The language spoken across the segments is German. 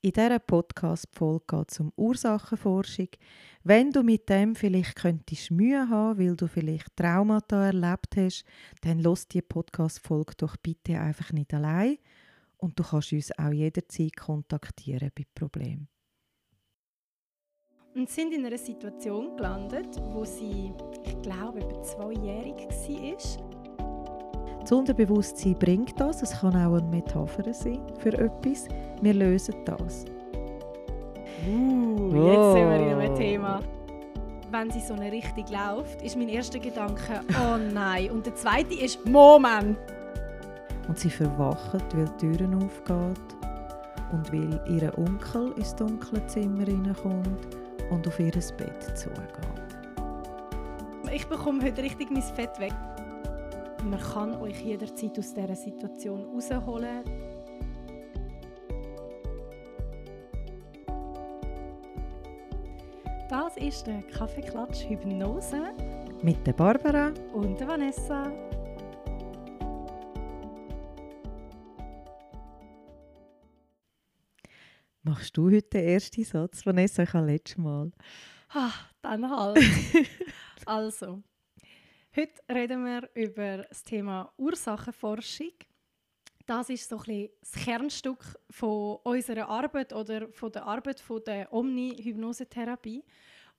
In dieser Podcast-Folge geht es um Ursachenforschung. Wenn du mit dem vielleicht könntest Mühe haben, weil du vielleicht Traumata erlebt hast, dann lass die Podcast-Folge doch bitte einfach nicht allein. Und du kannst uns auch jederzeit kontaktieren bei Problemen. Und sind in einer Situation gelandet, wo sie, ich glaube, etwa zweijährig war das Unterbewusstsein bringt das, es kann auch eine Metapher sein für etwas. Wir lösen das. Uh, jetzt sind wir in einem Thema. Wenn sie so eine Richtung läuft, ist mein erster Gedanke, oh nein. Und der zweite ist, Moment. Und sie verwacht, weil die Türen aufgehen und weil ihr Onkel ins dunkle Zimmer hineinkommt und auf ihr Bett zugeht. Ich bekomme heute richtig mein Fett weg. Man kann euch jederzeit aus dieser Situation rausholen. Das ist der Kaffeeklatsch Hypnose mit der Barbara und der Vanessa. Machst du heute den ersten Satz, Vanessa? Ich habe letztes Mal. Ah, dann halt. also, Heute reden wir über das Thema Ursachenforschung. Das ist so ein das Kernstück von unserer Arbeit oder von der Arbeit von der Omni-Hypnosetherapie.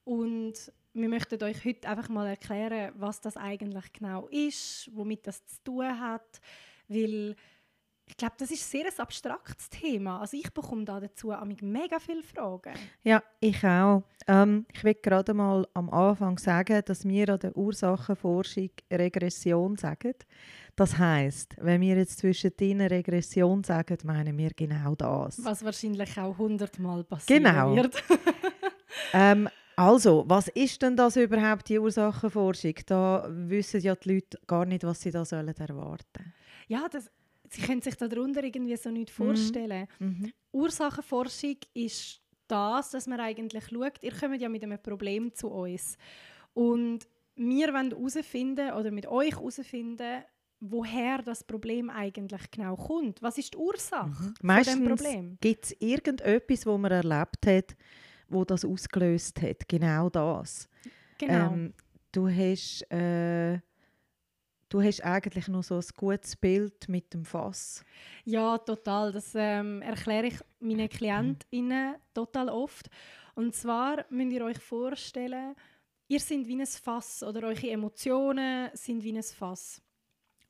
Und wir möchten euch heute einfach mal erklären, was das eigentlich genau ist, womit das zu tun hat, weil ich glaube, das ist sehr ein abstraktes Thema. Also ich bekomme da dazu mega viele Fragen. Ja, ich auch. Ähm, ich will gerade mal am Anfang sagen, dass wir an der Ursachenforschung Regression sagen. Das heißt, wenn wir jetzt zwischen zwischendrin Regression sagen, meinen wir genau das. Was wahrscheinlich auch hundertmal passieren genau. ähm, also, was ist denn das überhaupt, die Ursachenforschung? Da wissen ja die Leute gar nicht, was sie da sollen erwarten sollen. Ja, das, sie können sich darunter irgendwie so nicht mhm. vorstellen. Mhm. Ursachenforschung ist das, dass man eigentlich schaut, ihr kommt ja mit einem Problem zu uns. Und wir wollen herausfinden oder mit euch herausfinden, woher das Problem eigentlich genau kommt. Was ist die Ursache mhm. Meistens Problem? Gibt es irgendetwas, wo man erlebt hat, wo das ausgelöst hat? Genau das. Genau. Ähm, du hast äh, Du hast eigentlich noch so ein gutes Bild mit dem Fass. Ja, total. Das ähm, erkläre ich meinen KlientInnen total oft. Und zwar müsst ihr euch vorstellen, ihr seid wie ein Fass oder eure Emotionen sind wie ein Fass.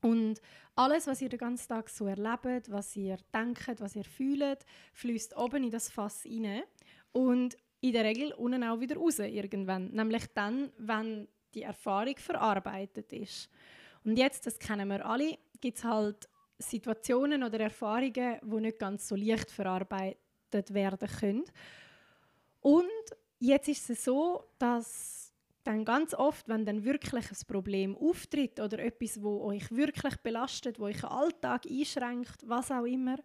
Und alles, was ihr den ganzen Tag so erlebt, was ihr denkt, was ihr fühlt, fließt oben in das Fass rein und in der Regel unten auch wieder raus irgendwann. Nämlich dann, wenn die Erfahrung verarbeitet ist. Und jetzt, das kennen wir alle, gibt es halt Situationen oder Erfahrungen, die nicht ganz so leicht verarbeitet werden können. Und jetzt ist es so, dass dann ganz oft, wenn dann wirklich ein Problem auftritt oder etwas, wo euch wirklich belastet, wo euch Alltag einschränkt, was auch immer,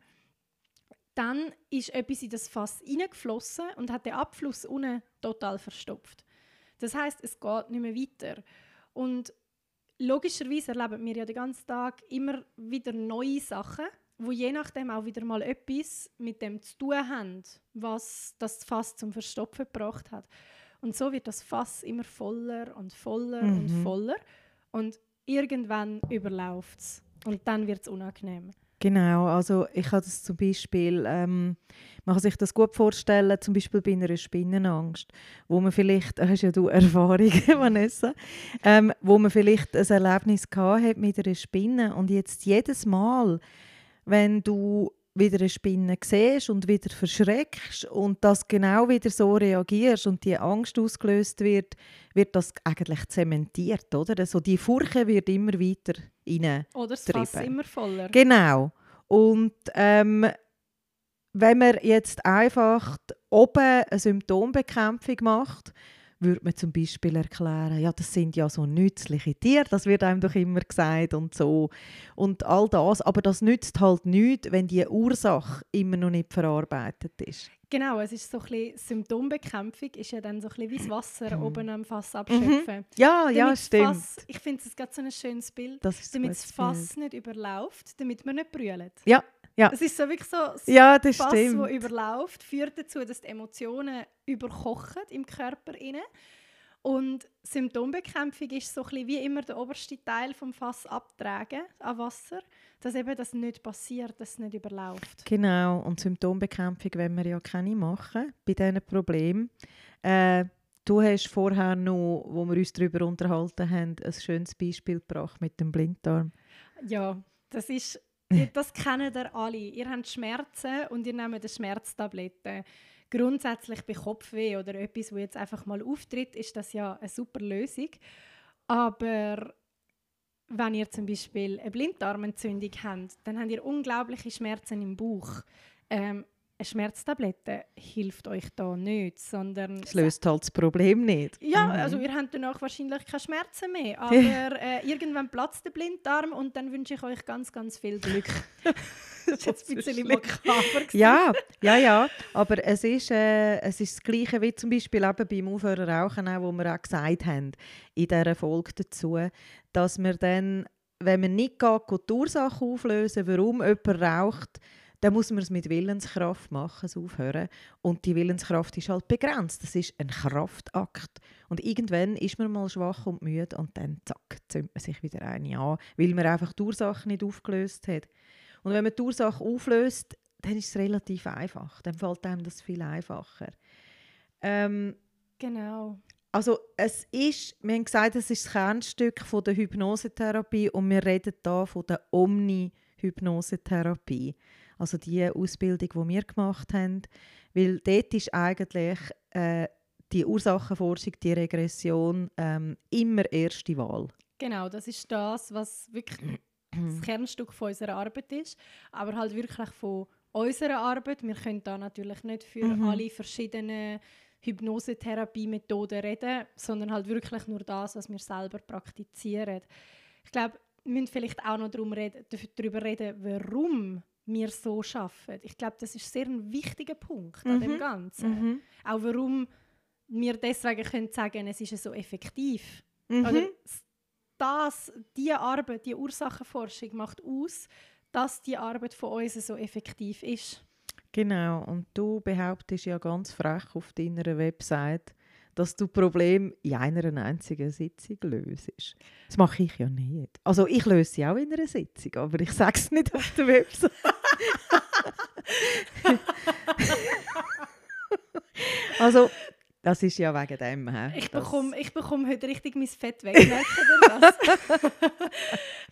dann ist etwas in das Fass hineingeflossen und hat den Abfluss unten total verstopft. Das heißt, es geht nicht mehr weiter. Und logischerweise erleben wir ja den ganzen Tag immer wieder neue Sachen, wo je nachdem auch wieder mal etwas mit dem zu tun haben, was das Fass zum Verstopfen gebracht hat. Und so wird das Fass immer voller und voller mhm. und voller und irgendwann überläuft es und dann wird es unangenehm. Genau, also ich habe das zum Beispiel, ähm, man kann sich das gut vorstellen, zum Beispiel bei einer Spinnenangst, wo man vielleicht, hast ja du Erfahrungen, Vanessa, ähm, wo man vielleicht ein Erlebnis gehabt hat mit einer Spinne und jetzt jedes Mal, wenn du wieder eine Spinne siehst und wieder verschreckst und das genau wieder so reagierst und die Angst ausgelöst wird, wird das eigentlich zementiert, oder? Also die Furche wird immer weiter rein. Oder das Fass immer voller. Genau. Und ähm, wenn man jetzt einfach oben eine Symptombekämpfung macht, würde man zum Beispiel erklären, ja, das sind ja so nützliche Tiere, das wird einem doch immer gesagt und so. Und all das, aber das nützt halt nichts, wenn die Ursache immer noch nicht verarbeitet ist. Genau, es ist so ein bisschen Symptombekämpfung, ist ja dann so ein bisschen wie das Wasser mhm. oben am Fass mhm. abschöpfen. Mhm. Ja, damit ja, stimmt. Fass, ich finde es gerade so ein schönes Bild, das damit das Fass Bild. nicht überläuft, damit man nicht brüllt. Ja, Ja. Es ist so wirklich so, das Ja, das Fass, stimmt. das überläuft, führt dazu, dass die Emotionen überkochen im Körper inne. Und Symptombekämpfung ist so ein bisschen wie immer der oberste Teil vom Fass abtragen an Wasser, dass eben das nicht passiert, dass es nicht überläuft. Genau, und Symptombekämpfung wollen wir ja keine machen bei diesen Problemen. Äh, du hast vorher noch, wo wir uns darüber unterhalten haben, ein schönes Beispiel gebracht mit dem Blinddarm. Ja, das ist, das kennen ihr alle. Ihr habt Schmerzen und ihr nehmt eine Schmerztablette. Grundsätzlich bei Kopfweh oder etwas, wo jetzt einfach mal auftritt, ist das ja eine super Lösung. Aber wenn ihr zum Beispiel eine Blinddarmentzündung habt, dann habt ihr unglaubliche Schmerzen im Bauch. Ähm, eine Schmerztablette hilft euch da nicht, sondern Das löst halt das Problem nicht. ja, Mhm. also ihr habt danach wahrscheinlich keine Schmerzen mehr, aber äh, irgendwann platzt der Blinddarm und dann wünsche ich euch ganz, ganz viel Glück. das ist jetzt ein bisschen makaber. Ja, ja, ja. Aber es ist, äh, es ist das Gleiche wie zum Beispiel eben beim Aufhören rauchen, auch, wo wir auch gesagt haben in dieser Folge dazu, dass wir dann, wenn man nicht geht die Ursache auflösen, warum jemand raucht, dann muss man es mit Willenskraft machen, das Aufhören. Und die Willenskraft ist halt begrenzt. Das ist ein Kraftakt. Und irgendwann ist man mal schwach und müde und dann zack, zündet man sich wieder eine an, weil man einfach die Ursache nicht aufgelöst hat. Und wenn man die Ursache auflöst, dann ist es relativ einfach. Dann fällt einem das viel einfacher. Ähm, Genau. also es ist, wir haben gesagt, es ist das Kernstück von der Hypnosetherapie und wir reden da von der Omni-Hypnosetherapie. Also die Ausbildung, die wir gemacht haben. Weil dort ist eigentlich äh, die Ursachenforschung, die Regression ähm, immer erste Wahl. Genau, das ist das, was wirklich das Kernstück von unserer Arbeit ist, aber halt wirklich von unserer Arbeit. Wir können da natürlich nicht für Mhm. alle verschiedenen Hypnosetherapie-Methoden reden, sondern halt wirklich nur das, was wir selber praktizieren. Ich glaube, wir müssen vielleicht auch noch darum reden, darüber reden, warum wir so arbeiten. Ich glaube, das ist sehr ein wichtiger Punkt an dem Mhm. Ganzen. Auch warum wir deswegen können sagen, es ist so effektiv. Mhm. Oder das, die Arbeit, die Ursachenforschung macht aus, dass die Arbeit von uns so effektiv ist. Genau, und du behauptest ja ganz frech auf deiner Website, dass du Problem in einer einzigen Sitzung löst. Das mache ich ja nicht. Also ich löse sie auch in einer Sitzung, aber ich sage es nicht auf der Website. Also, das ist ja wegen dem. He? Ich bekomme, ich bekomme heute richtig mein Fett weg.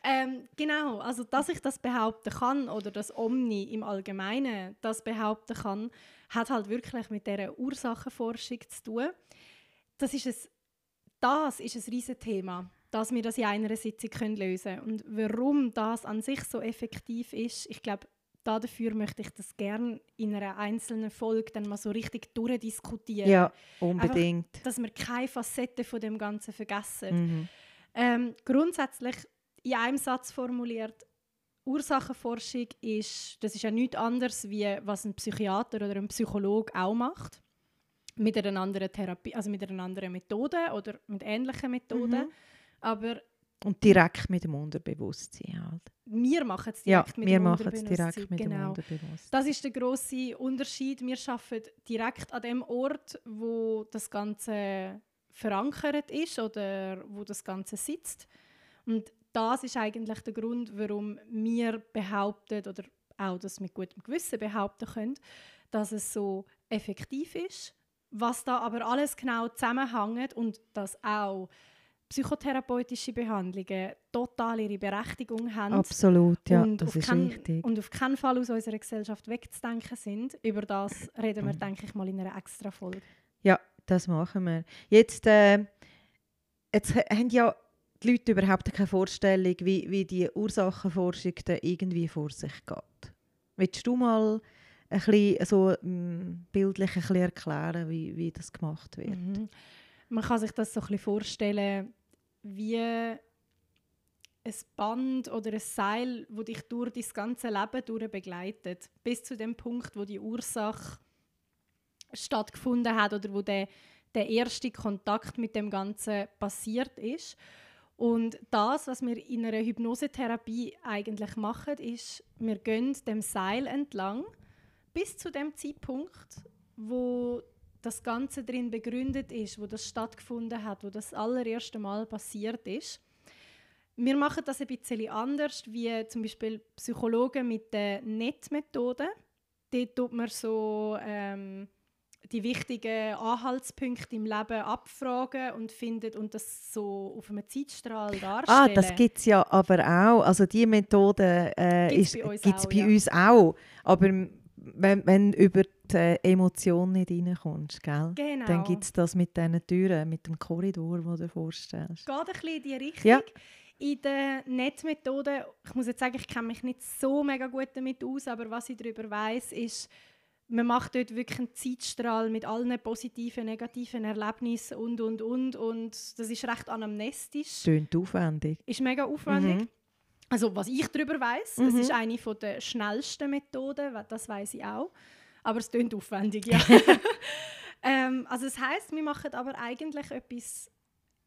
ähm, genau, also dass ich das behaupten kann oder das Omni im Allgemeinen das behaupten kann, hat halt wirklich mit dieser Ursachenforschung zu tun. Das ist ein, das ist ein riesen Thema, dass wir das in einer Sitzung können lösen können. Und warum das an sich so effektiv ist, ich glaube, dafür möchte ich das gerne in einer einzelnen Folge dann mal so richtig durchdiskutieren Ja, unbedingt. dass wir keine Facette von dem Ganzen vergessen. Mhm. Ähm, grundsätzlich in einem Satz formuliert, Ursachenforschung ist, das ist ja nichts anderes, wie was ein Psychiater oder ein Psychologe auch macht. Mit einer anderen Therapie, also mit einer anderen Methode oder mit ähnlichen Methoden. Mhm. Aber Und direkt mit dem Unterbewusstsein halt. wir machen es Ja, direkt mit wir dem machen es Unterbewusstsein. direkt mit dem genau. Unterbewusstsein. Das ist der große Unterschied. Wir arbeiten direkt an dem Ort, wo das Ganze verankert ist oder wo das Ganze sitzt. Und das ist eigentlich der Grund, warum wir behaupten oder auch das mit gutem Gewissen behaupten können, dass es so effektiv ist. Was da aber alles genau zusammenhängt und dass auch psychotherapeutische Behandlungen total ihre Berechtigung haben Absolut, ja, und, das auf ist kein, wichtig. und auf keinen Fall aus unserer Gesellschaft wegzudenken sind. Über das reden wir, denke ich, mal in einer extra Folge. Ja, das machen wir. Jetzt, äh, jetzt ha- haben ja die Leute überhaupt keine Vorstellung, wie, wie die Ursachenforschung da irgendwie vor sich geht. Willst du mal ein bisschen so mm, bildlich ein bisschen erklären, wie, wie das gemacht wird? Mhm. Man kann sich das so ein bisschen vorstellen, wie ein Band oder ein Seil, das dich durch dein ganze Leben begleitet. Bis zu dem Punkt, wo die Ursache stattgefunden hat oder wo der, der erste Kontakt mit dem Ganzen passiert ist. Und das, was wir in einer Hypnosetherapie eigentlich machen, ist, wir gehen dem Seil entlang bis zu dem Zeitpunkt, wo das Ganze drin begründet ist, wo das stattgefunden hat, wo das allererste Mal passiert ist. Wir machen das ein bisschen anders, wie zum Beispiel Psychologen mit der NET-Methode. Dort tut man so ähm, die wichtigen Anhaltspunkte im Leben abfragen und findet und das so auf einem Zeitstrahl darstellen. Ah, das gibt es ja aber auch. Also die Methode äh, Gibt's gibt bei uns es auch, bei ja. uns auch. Aber wenn, wenn du über die äh, Emotion nicht reinkommst, gell? Genau. dann gibt es das mit diesen Türen, mit dem Korridor, den du dir vorstellst. geht ein bisschen in die Richtung. Ja. In der Netzmethode, ich muss jetzt sagen, ich kenne mich nicht so mega gut damit aus, aber was ich darüber weiß, ist, man macht dort wirklich einen Zeitstrahl mit allen positiven, negativen Erlebnissen und, und, und. Und das ist recht anamnestisch. Tönt aufwendig. Ist mega aufwendig. Mhm. Also was ich darüber weiß, Mhm. es ist eine von der schnellsten Methoden, das weiß ich auch. Aber es klingt aufwendig, ja. ähm, also es heißt, wir machen aber eigentlich etwas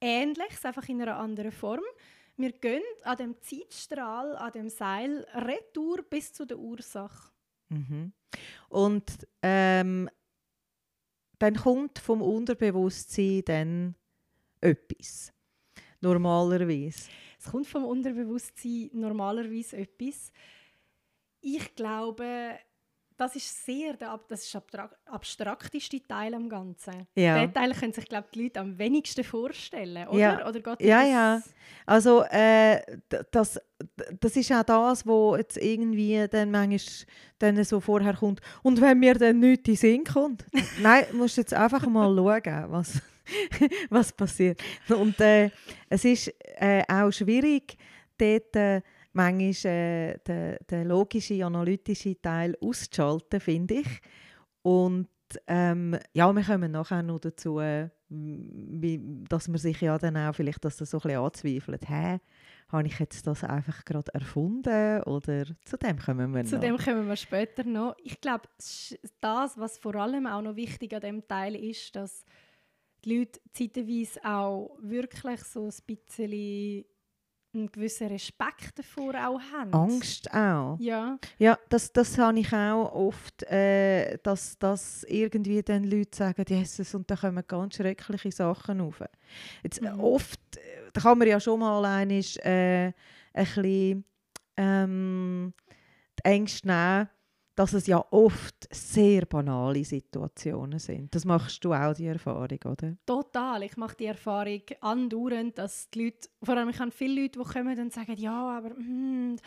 Ähnliches, einfach in einer anderen Form. Wir gehen an dem Zeitstrahl, an dem Seil, retour bis zu der Ursache. Mhm. Und ähm, dann kommt vom Unterbewusstsein dann etwas. Normalerweise. Es kommt vom Unterbewusstsein normalerweise etwas. Ich glaube, das ist sehr der, das ist abstrak abstrakteste Teil am Ganzen. Ja. Den Teil können sich glaube die Leute am wenigsten vorstellen, oder? Ja. oder geht Ja, das- ja. Also äh, das, das ist auch das, wo jetzt irgendwie dann manchmal dann so vorher kommt. Und wenn mir dann nichts in den Sinn kommt? Nein, du musst jetzt einfach mal schauen, was, was passiert. Und äh, es ist äh, auch schwierig, dort äh, manchmal äh, den, den logischen, analytischen Teil auszuschalten, finde ich. Und ähm, ja, wir kommen nachher noch dazu, äh, wie, dass man sich ja dann auch vielleicht dass das so ein bisschen anzweifelt. Hä, habe ich jetzt das einfach gerade erfunden? Oder zu dem kommen wir Zu noch. dem kommen wir später noch. Ich glaube, das, was vor allem auch noch wichtig an dem Teil ist, dass die Leute zeitweise auch wirklich so ein bisschen einen gewissen Respekt davor auch haben. Angst auch. Ja, Ja, das, das habe ich auch oft, äh, dass, dass irgendwie dann Leute sagen, Jesus, und da kommen ganz schreckliche Sachen auf. Jetzt, äh, Mhm. Oft äh, da kann man ja schon mal einmal, äh, ein bisschen ähm, die Ängste nehmen, dass es ja oft sehr banale Situationen sind. Das machst du auch, die Erfahrung, oder? total. Ich mache die Erfahrung andauernd, dass die Leute, vor allem ich habe viele Leute, die kommen und sagen, ja, aber hm,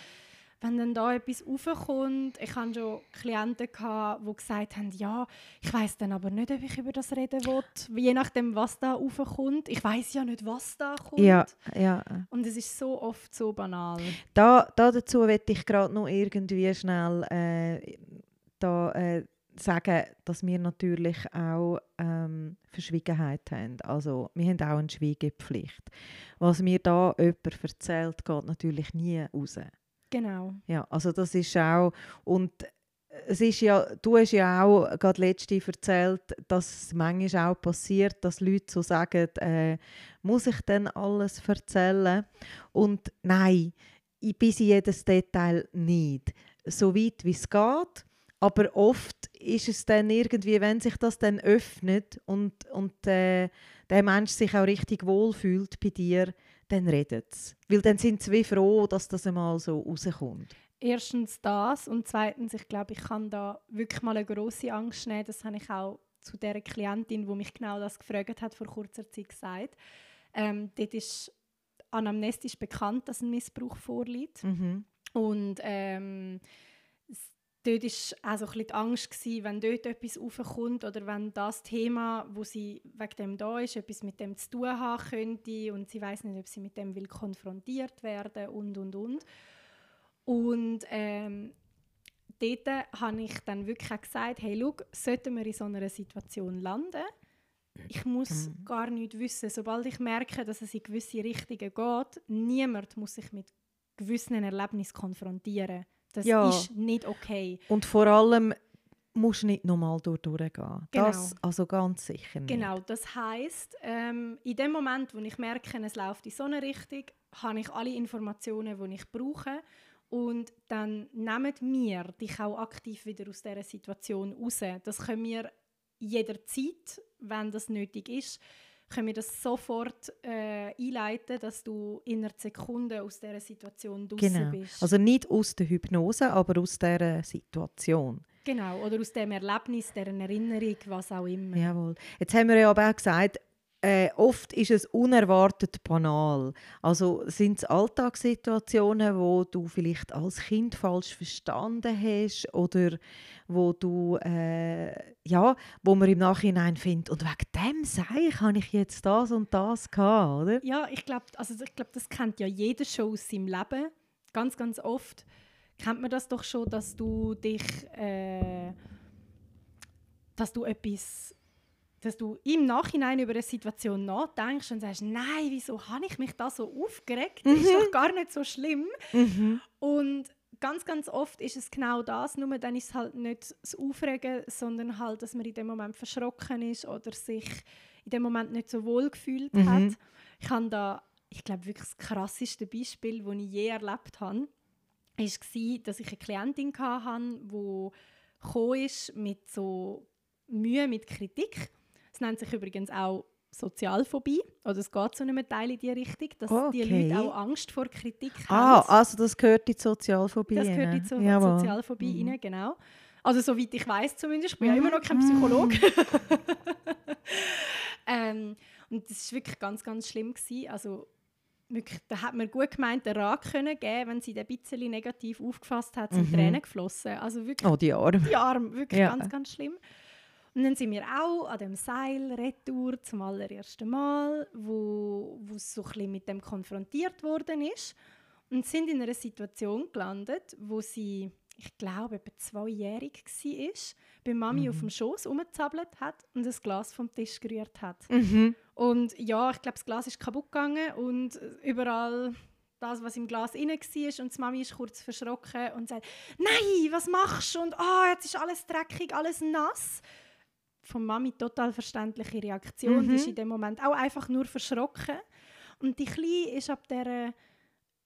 wenn dann da etwas raufkommt, ich hatte schon Klienten, gehabt, die gesagt haben, ja, ich weiß dann aber nicht, ob ich über das reden will, je nachdem, was da raufkommt. Ich weiß ja nicht, was da kommt. Ja, ja. Und es ist so oft so banal. Da, da dazu möchte ich gerade noch irgendwie schnell äh, da, äh, sagen, dass wir natürlich auch ähm, Verschwiegenheit haben. Also wir haben auch eine Schweigepflicht. Was mir da jemand erzählt, geht natürlich nie raus. Genau. Ja, also das ist auch und es ist ja, du hast ja auch gerade letzte erzählt, dass es manchmal auch passiert, dass Leute so sagen, äh, muss ich denn alles erzählen? Und nein, ich bis in jedes Detail nicht. So weit wie es geht. Aber oft ist es dann irgendwie, wenn sich das dann öffnet und, und äh, der Mensch sich auch richtig wohlfühlt bei dir, dann redet es. Weil dann sind sie wie froh, dass das einmal so rauskommt. Erstens das und zweitens, ich glaube, ich kann da wirklich mal eine große Angst nehmen. Das habe ich auch zu der Klientin, die mich genau das gefragt hat, vor kurzer Zeit gesagt. Ähm, dort ist anamnestisch bekannt, dass ein Missbrauch vorliegt. Mhm. Und ähm, dort war auch so ein bisschen die Angst, gewesen, wenn dort etwas aufkommt oder wenn das Thema, wo sie wegen dem da ist, etwas mit dem zu tun haben könnte und sie weiß nicht, ob sie mit dem will konfrontiert werden und, und, und. Und ähm, dort habe ich dann wirklich auch gesagt, hey, schau, sollten wir in so einer Situation landen, ich muss Mhm. gar nicht wissen, sobald ich merke, dass es in gewisse Richtungen geht, niemand muss sich mit gewissen Erlebnissen konfrontieren. Das Ja. ist nicht okay. Und vor allem musst du nicht nochmal durch durchgehen. Das Genau. also ganz sicher nicht. Genau, das heißt, ähm, in dem Moment, wo ich merke, es läuft in so eine Richtung, habe ich alle Informationen, die ich brauche. Und dann nehmen wir dich auch aktiv wieder aus dieser Situation raus. Das können wir jederzeit, wenn das nötig ist, können wir das sofort äh, einleiten, dass du in einer Sekunde aus dieser Situation draußen Genau. bist. Also nicht aus der Hypnose, aber aus dieser Situation. genau, oder aus dem Erlebnis, deren Erinnerung, was auch immer. Jawohl. Jetzt haben wir ja aber auch gesagt, äh, oft ist es unerwartet banal. Also sind es Alltagssituationen, wo du vielleicht als Kind falsch verstanden hast oder wo du äh, ja, wo man im Nachhinein findet und wegen dem sei habe ich jetzt das und das gehabt, oder? Ja, ich glaube, also ich glaub, das kennt ja jeder schon aus seinem Leben. Ganz, ganz oft kennt man das doch schon, dass du dich, äh, dass du etwas, dass du im Nachhinein über eine Situation nachdenkst und sagst, nein, wieso habe ich mich da so aufgeregt? Das ist doch gar nicht so schlimm. Und ganz, ganz oft ist es genau das, nur dann ist es halt nicht das Aufregen, sondern halt, dass man in dem Moment verschrocken ist oder sich in dem Moment nicht so wohl gefühlt Mhm. hat. Ich habe da, ich glaube wirklich das krasseste Beispiel, das ich je erlebt habe, war, dass ich eine Klientin hatte, die ist mit so Mühe mit Kritik. Es nennt sich übrigens auch Sozialphobie, oder es geht zu einem Teil in die Richtung, dass die Okay. Leute auch Angst vor Kritik Ah, haben. also das gehört in die Sozialphobie. Das gehört in die so Jawohl. Sozialphobie Mhm. rein, genau. Also soweit ich weiß zumindest, ich bin ja Mhm. immer noch kein Psychologe. ähm, und das war wirklich ganz, ganz schlimm. Gewesen. Also wirklich, da hat man gut gemeint, den Rat können geben, wenn sie den ein bisschen negativ aufgefasst hat, sind Mhm. Tränen geflossen. Also wirklich Oh, die Arme. die Arme, wirklich Ja. ganz, ganz schlimm. Und dann sind wir auch an dem Seil retour zum allerersten Mal, wo, wo so ein mit dem konfrontiert worden ist und sind in einer Situation gelandet, wo sie, ich glaube, etwa zweijährig war, bei Mami auf dem Schoß rumgezappelt hat und das Glas vom Tisch gerührt hat. Mhm. Und ja, ich glaube, das Glas ist kaputt gegangen und überall das, was im Glas inne war. Und die Mami ist kurz verschrocken und sagt: Nein, was machst du? Und ah, jetzt ist alles dreckig, alles nass. Von Mami total verständliche Reaktion. Mhm. Die ist in dem Moment auch einfach nur verschrocken. Und die Kleine ist ab dieser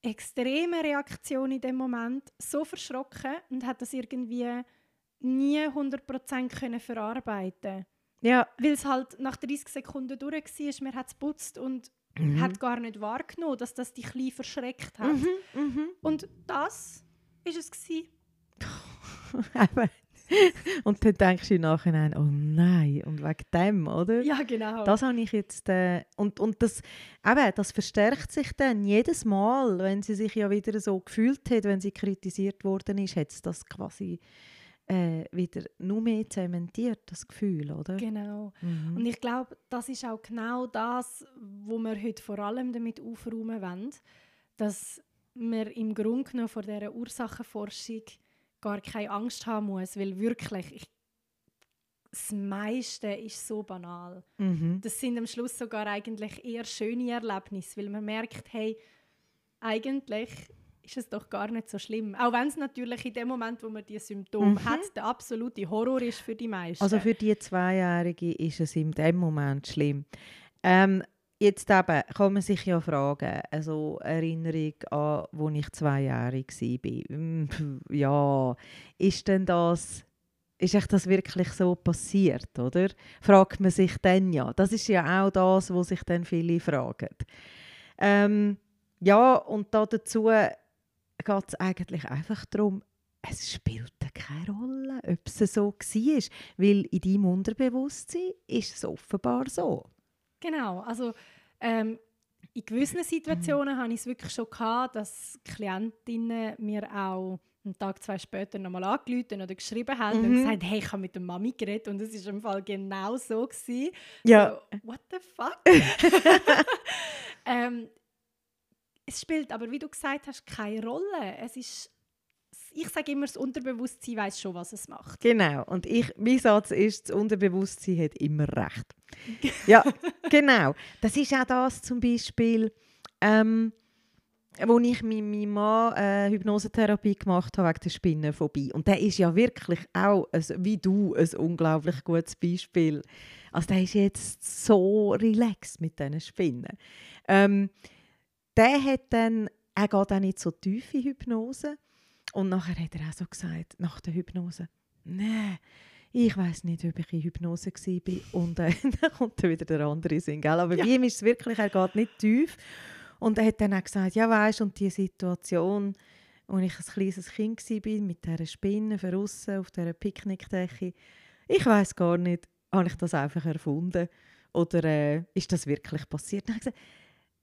extremen Reaktion in dem Moment so verschrocken und hat das irgendwie nie 100% können verarbeiten Ja. weil es halt nach 30 Sekunden durch war, man hat es putzt und Mhm. hat gar nicht wahrgenommen, dass das die Kleine verschreckt hat. Mhm. Mhm. Und das ist es gewesen. Und dann denkst du im Nachhinein, oh nein, und wegen dem, oder? Ja, genau. Das habe ich jetzt, äh, und, und das, eben, das verstärkt sich dann jedes Mal, wenn sie sich ja wieder so gefühlt hat, wenn sie kritisiert worden ist, hat es das quasi äh, wieder nur mehr zementiert, das Gefühl, oder? genau. Mhm. Und ich glaube, das ist auch genau das, wo wir heute vor allem damit aufräumen wollen, dass man im Grunde genommen vor dieser Ursachenforschung gar keine Angst haben muss, weil wirklich, ich, das meiste ist so banal. Mhm. das sind am Schluss sogar eigentlich eher schöne Erlebnisse, weil man merkt, hey, eigentlich ist es doch gar nicht so schlimm. Auch wenn es natürlich in dem Moment, wo man die Symptome Mhm. hat, der absolute Horror ist für die meisten. Also für die Zweijährige ist es in dem Moment schlimm. Ähm, jetzt eben kann man sich ja fragen, also Erinnerung an, wo ich zweijährig war. Mm, Ja, ist denn das, ist echt das wirklich so passiert, oder? Fragt man sich dann ja. Das ist ja auch das, was sich dann viele fragen. Ähm, ja, und da dazu geht es eigentlich einfach darum, es spielt keine Rolle, ob es so war. Weil in deinem Unterbewusstsein ist es offenbar so. Genau, also ähm, in gewissen Situationen habe ich es wirklich schon gehabt, dass Klientinnen mir auch einen Tag, zwei später nochmal angerufen oder geschrieben haben und Mhm. gesagt, hey, ich habe mit der Mami geredet und es war im Fall genau so. Gewesen. Ja. So, what the fuck? ähm, es spielt aber, wie du gesagt hast, keine Rolle. Es ist, ich sage immer, das Unterbewusstsein weiß schon, was es macht. Genau. Und ich, mein Satz ist, das Unterbewusstsein hat immer recht. ja, genau. Das ist auch das zum Beispiel, ähm, wo ich mit meinem Mann äh, Hypnosetherapie gemacht habe wegen der Spinnenphobie. Und der ist ja wirklich auch, ein, wie du, ein unglaublich gutes Beispiel. Also der ist jetzt so relaxed mit diesen Spinnen. Ähm, der hat dann, er geht auch nicht so tief in Hypnose. Und nachher hat er auch so gesagt, nach der Hypnose, nein, ich weiß nicht, ob ich in Hypnose war. Und äh, dann kommt dann wieder der andere Sinn. Gell? Aber ja. bei ihm ist es wirklich, er geht nicht tief. Und er hat dann auch gesagt, ja weißt und die Situation, als ich ein kleines Kind war, mit dieser Spinne draussen auf dieser Picknickdecke, ich weiß gar nicht, habe ich das einfach erfunden oder äh, ist das wirklich passiert? Dann habe ich gesagt,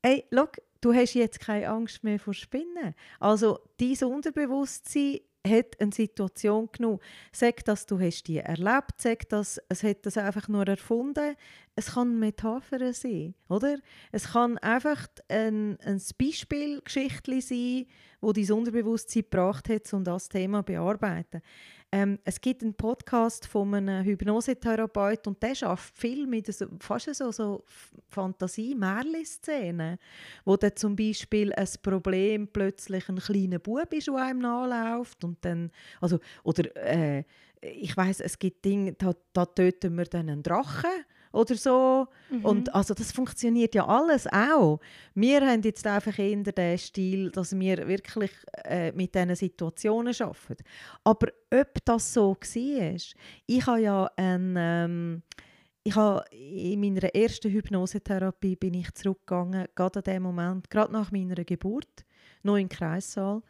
hey, look, du hast jetzt keine Angst mehr vor Spinnen. Also dein Unterbewusstsein hat eine Situation genommen. Sag, dass du hast die erlebt, sag, dass es hat das einfach nur erfunden. Es kann Metapher sein, oder? Es kann einfach ein, ein Beispielgeschichte sein, wo dein Unterbewusstsein gebracht hat, um das Thema zu bearbeiten. Ähm, es gibt einen Podcast von einem Hypnosetherapeut und der schafft viel mit so, fast so, so fantasie szenen wo dann zum Beispiel ein Problem plötzlich ein kleiner Bub ist, der einem nachläuft und dann, also, oder äh, ich weiß, es gibt Dinge, da, da töten wir dann einen Drachen oder so. Mhm. Und also das funktioniert ja alles auch. Wir haben jetzt einfach eher den Stil, dass wir wirklich äh, mit diesen Situationen arbeiten. Aber ob das so war, ich habe ja ein, ähm, ich habe in meiner ersten Hypnosetherapie bin ich zurückgegangen, gerade an dem Moment, gerade nach meiner Geburt, noch im Kreissaal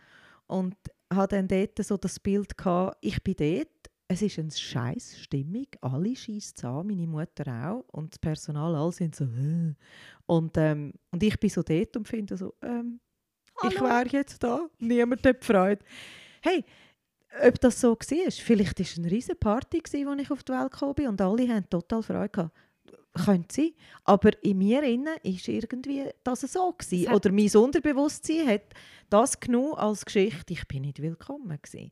und hatte dann dort so das Bild gehabt, ich bin dort es ist eine scheiß Stimmung. Alle schießen es an, meine Mutter auch. Und das Personal, alle sind so, äh. und, ähm, und ich bin so dort und finde so, ähm, ich wäre jetzt da. Niemand hat Freude. Hey, ob das so war, vielleicht war es eine riesige Party, als ich auf die Welt gekommen bin und alle hatten total Freude. Gehabt. Könnte sein. Aber in mir innen ist irgendwie das so gewesen. Oder mein Unterbewusstsein hat das genommen als Geschichte. Ich bin nicht willkommen gewesen.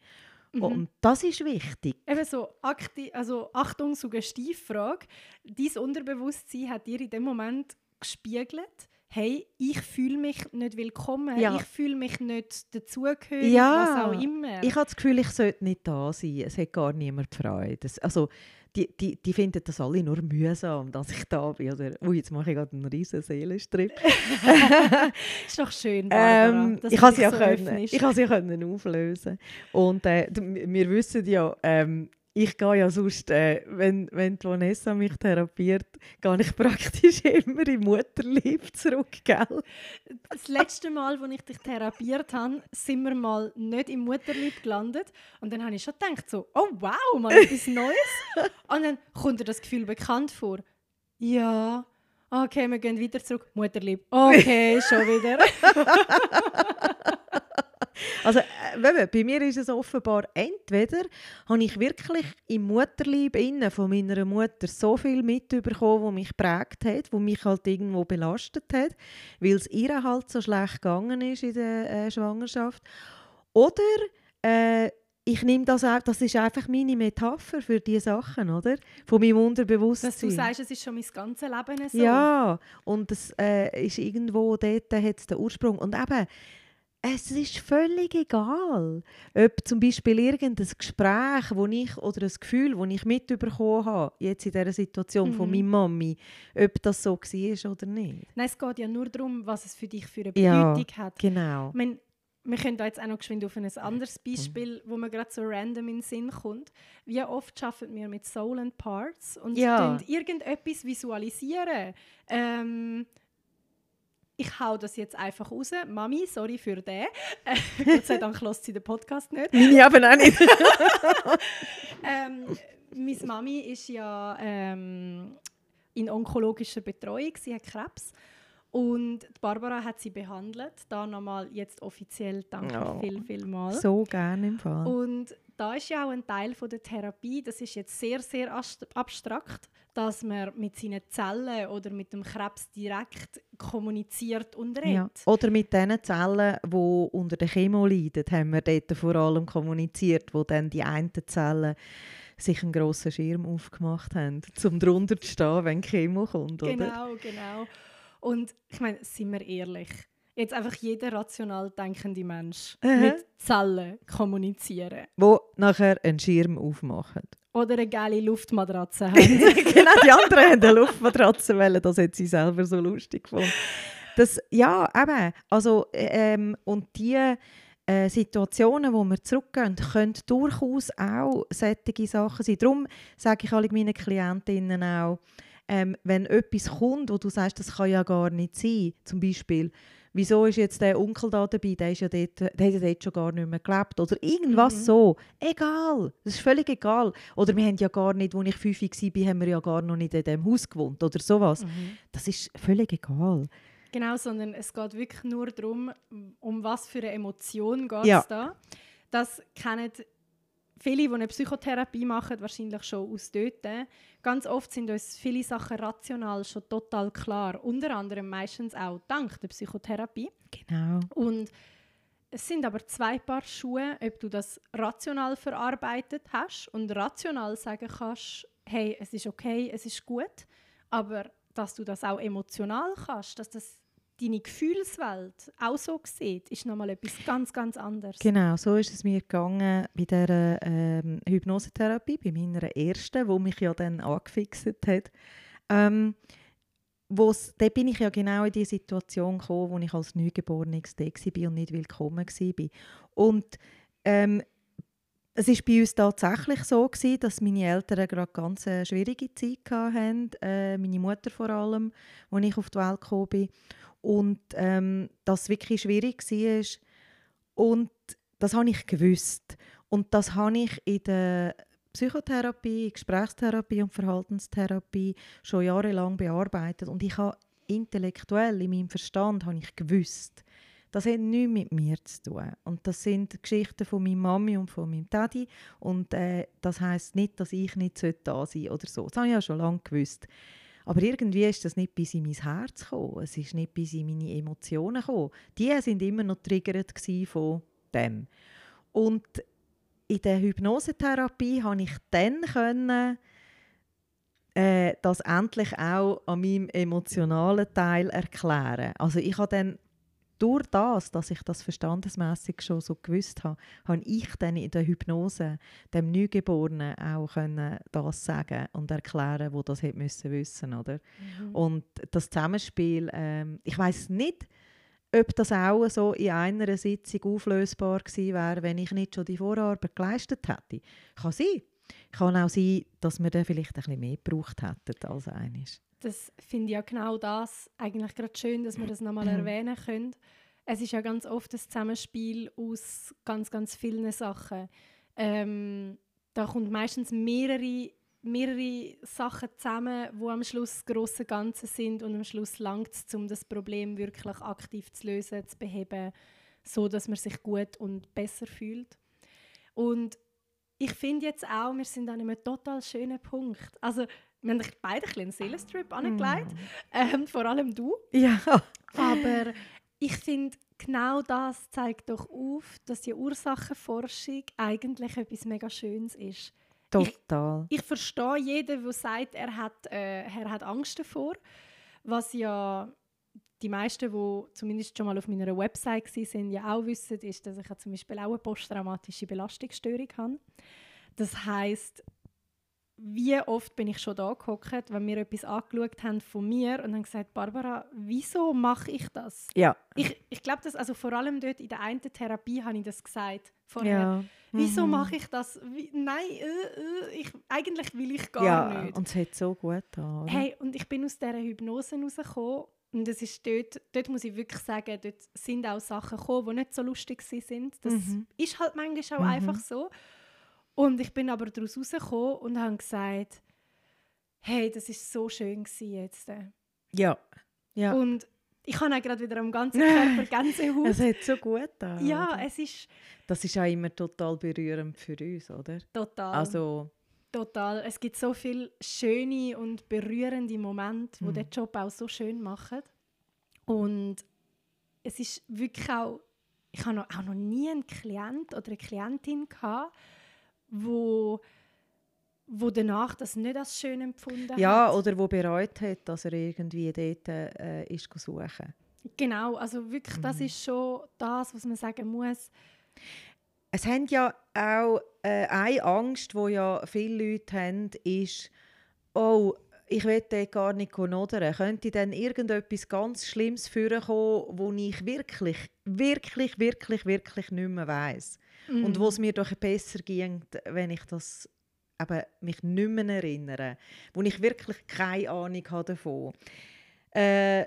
Mhm. Und das ist wichtig. Eben so, akti also Achtung, Suggestivfrage. Dein Unterbewusstsein hat dir in dem Moment gespiegelt, hey, ich fühle mich nicht willkommen, ja. ich fühle mich nicht dazugehörig, ja. was auch immer. Ich habe das Gefühl, ich sollte nicht da sein. Es hat gar niemand Freude. Also, die, die, die finden das alle nur mühsam, dass ich da bin. Oder, ui, jetzt mache ich gerade einen riesen Seelenstrip. ist doch schön, Barbara, ähm, ich kann sie so können, ich kann sie können auflösen. Und äh, wir wissen ja, ähm, ich gehe ja sonst, äh, wenn, wenn die Vanessa mich therapiert, gehe ich praktisch immer im Mutterlieb zurück, gell? Das letzte Mal, als ich dich therapiert habe, sind wir mal nicht im Mutterlieb gelandet. Und dann habe ich schon gedacht, so, oh wow, mal etwas Neues. Und dann kommt dir das Gefühl bekannt vor. Ja, okay, wir gehen wieder zurück. Mutterlieb. Okay, schon wieder. Also, äh, bei mir ist es offenbar, entweder habe ich wirklich im Mutterlieb innen von meiner Mutter so viel mitbekommen, was mich prägt hat, was mich halt irgendwo belastet hat, weil es ihr halt so schlecht gegangen ist in der äh, Schwangerschaft. Oder äh, ich nehme das auch, das ist einfach meine Metapher für diese Sachen, oder? Von meinem Unterbewusstsein. Dass du sagst, es ist schon mein ganzes Leben so. Ja, und es äh, ist irgendwo dort, hat es den Ursprung. Und eben, es ist völlig egal, ob zum Beispiel irgendein Gespräch, wo ich, oder ein Gefühl, das ich mitbekommen habe, jetzt in dieser Situation mhm. von meiner Mami, ob das so war oder nicht. Nein, es geht ja nur darum, was es für dich für eine Bedeutung ja, hat. genau. meine, wir können da jetzt auch noch geschwind auf ein anderes Beispiel, wo mir gerade so random in den Sinn kommt. Wie oft arbeiten wir mit Soul and Parts und ja. irgendetwas visualisieren. Ähm, ich hau das jetzt einfach raus. Mami, sorry für den. Äh, Gott sei Dank lässt sie den Podcast nicht. Meine eben auch nicht. ähm, meine Mami ist ja ähm, in onkologischer Betreuung. Sie hat Krebs. Und Barbara hat sie behandelt. Da nochmal jetzt offiziell danke oh, viel, viel mal. So gerne im Fall. Und da ist ja auch ein Teil von der Therapie, das ist jetzt sehr, sehr abstrakt, dass man mit seinen Zellen oder mit dem Krebs direkt kommuniziert und redet. Ja. Oder mit den Zellen, die unter der Chemo leiden, haben wir dort vor allem kommuniziert, wo dann die einen Zellen sich einen grossen Schirm aufgemacht haben, um drunter zu stehen, wenn Chemo kommt. Oder? Genau, genau. Und ich meine, sind wir ehrlich, jetzt einfach jeder rational denkende Mensch Aha. mit Zellen kommunizieren. Wo nachher einen Schirm aufmachen. Oder eine geile Luftmatratze haben. genau, die anderen haben eine Luftmatratze wollen, das hat sie selber so lustig gefunden. Ja, eben, also, ähm, und die äh, Situationen, wo wir zurückgehen, können durchaus auch solche Sachen sein. Darum sage ich alle meinen Klientinnen auch, ähm, wenn etwas kommt, wo du sagst, das kann ja gar nicht sein, zum Beispiel, wieso ist jetzt der Onkel da dabei, der, ist ja dort, der hat ja dort schon gar nicht mehr gelebt oder irgendwas Mhm. so. Egal, das ist völlig egal. Oder wir haben ja gar nicht, als ich fünf war, haben wir ja gar noch nicht in diesem Haus gewohnt oder sowas. Mhm. Das ist völlig egal. Genau, sondern es geht wirklich nur darum, um was für eine Emotion geht es Ja. da. Das kennen viele, die eine Psychotherapie machen, wahrscheinlich schon aus dort. Ganz oft sind uns viele Sachen rational schon total klar. Unter anderem meistens auch dank der Psychotherapie. Genau. Und es sind aber zwei Paar Schuhe, ob du das rational verarbeitet hast und rational sagen kannst, hey, es ist okay, es ist gut, aber dass du das auch emotional kannst, dass das deine Gefühlswelt auch so sieht, ist nochmal etwas ganz, ganz anderes. Genau, so ist es mir gegangen bei der ähm, Hypnosetherapie, bei meiner ersten, wo mich ja dann angefixt hat. Ähm, wo's, da bin ich ja genau in die Situation gekommen, wo ich als Neugeborenes da war und nicht willkommen war. Und ähm, es ist bei uns tatsächlich so gewesen, dass meine Eltern gerade ganz eine schwierige Zeit hatten, äh, meine Mutter vor allem, als ich auf die Welt gekommen bin. Und ähm, das wirklich schwierig war. Und das habe ich gewusst. Und das habe ich in der Psychotherapie, Gesprächstherapie und Verhaltenstherapie schon jahrelang bearbeitet. Und ich habe intellektuell, in meinem Verstand, habe ich gewusst, das hat nichts mit mir zu tun. Und das sind Geschichten von meiner Mami und von meinem Daddy. Und äh, das heißt nicht, dass ich nicht da sein sollte oder so. Das habe ich ja schon lange gewusst. Aber irgendwie ist das nicht bis in mein Herz gekommen. Es ist nicht bis in meine Emotionen gekommen. Die sind immer noch triggert von dem. Und in der Hypnosetherapie habe ich dann können, äh, das endlich auch an meinem emotionalen Teil erklären. Also ich habe dann durch das, dass ich das verstandesmäßig schon so gewusst habe, habe ich dann in der Hypnose dem Neugeborenen auch können das sagen und erklären, wo das hätte müssen wissen, oder? Mhm. Und das Zusammenspiel, ähm, ich weiß nicht, ob das auch so in einer Sitzung auflösbar gewesen wäre, wenn ich nicht schon die Vorarbeit geleistet hätte. Kann sein. Kann auch sein, dass wir dann vielleicht ein bisschen mehr gebraucht hätten als eines. Das finde ich ja genau das eigentlich gerade schön, dass wir das nochmal erwähnen können. Es ist ja ganz oft ein Zusammenspiel aus ganz, ganz vielen Sachen. Ähm, da kommt meistens mehrere, mehrere Sachen zusammen, wo am Schluss das grosse Ganze sind und am Schluss langt es, um das Problem wirklich aktiv zu lösen, zu beheben, so dass man sich gut und besser fühlt. Und ich finde jetzt auch, wir sind an einem total schönen Punkt. Also, wir haben beide ein einen Seelenstrip angelegt, ähm, vor allem du. Ja. Aber ich finde, genau das zeigt doch auf, dass die Ursachenforschung eigentlich etwas mega Schönes ist. Total. Ich verstehe jeden, der sagt, er hat, äh, er hat Angst davor. Was ja die meisten, die zumindest schon mal auf meiner Website waren, ja auch wissen, ist, dass ich ja zum Beispiel auch eine posttraumatische Belastungsstörung habe. Das heißt, wie oft bin ich schon da gehockt, wenn wir etwas angeschaut haben von mir und haben gesagt, Barbara, wieso mache ich das? ja. Ich, ich glaube, dass also vor allem dort in der einen Therapie habe ich das gesagt vorher. ja. Wieso Mhm. mache ich das? Wie, nein, äh, äh, ich, eigentlich will ich gar ja, nicht. und es hat so gut da. Hey, und ich bin aus dieser Hypnose rausgekommen und es ist dort, dort muss ich wirklich sagen, dort sind auch Sachen gekommen, die nicht so lustig sind. Das Mhm. ist halt manchmal auch Mhm. einfach so. Und ich bin aber daraus rausgekommen und habe gesagt, hey, das ist so schön jetzt. Ja. ja. Und ich habe auch gerade wieder am ganzen Körper Gänsehaut. Es hat so gut da. ja, es ist Das ist auch immer total berührend für uns, oder? total. Also, Total. Es gibt so viele schöne und berührende Momente, die Mhm. den Job auch so schön machen. Und es ist wirklich auch, ich habe noch, auch noch nie einen Klient oder eine Klientin gehabt, wo, wo danach das nicht als schön empfunden ja, hat. oder wo bereut hat, dass er irgendwie dort äh, ist suchen. Genau, also wirklich, das Mhm. ist schon das, was man sagen muss. Es haben ja auch äh, eine Angst, die ja viele Leute haben, ist, oh, ich will dort gar nicht nodern. Könnte dann irgendetwas ganz Schlimmes vorkommen, wo ich wirklich, wirklich, wirklich, wirklich nicht mehr weiss. Und Mhm. wo es mir doch besser ging, wenn ich das eben mich nicht mehr erinnere. Wo ich wirklich keine Ahnung habe davon. Äh,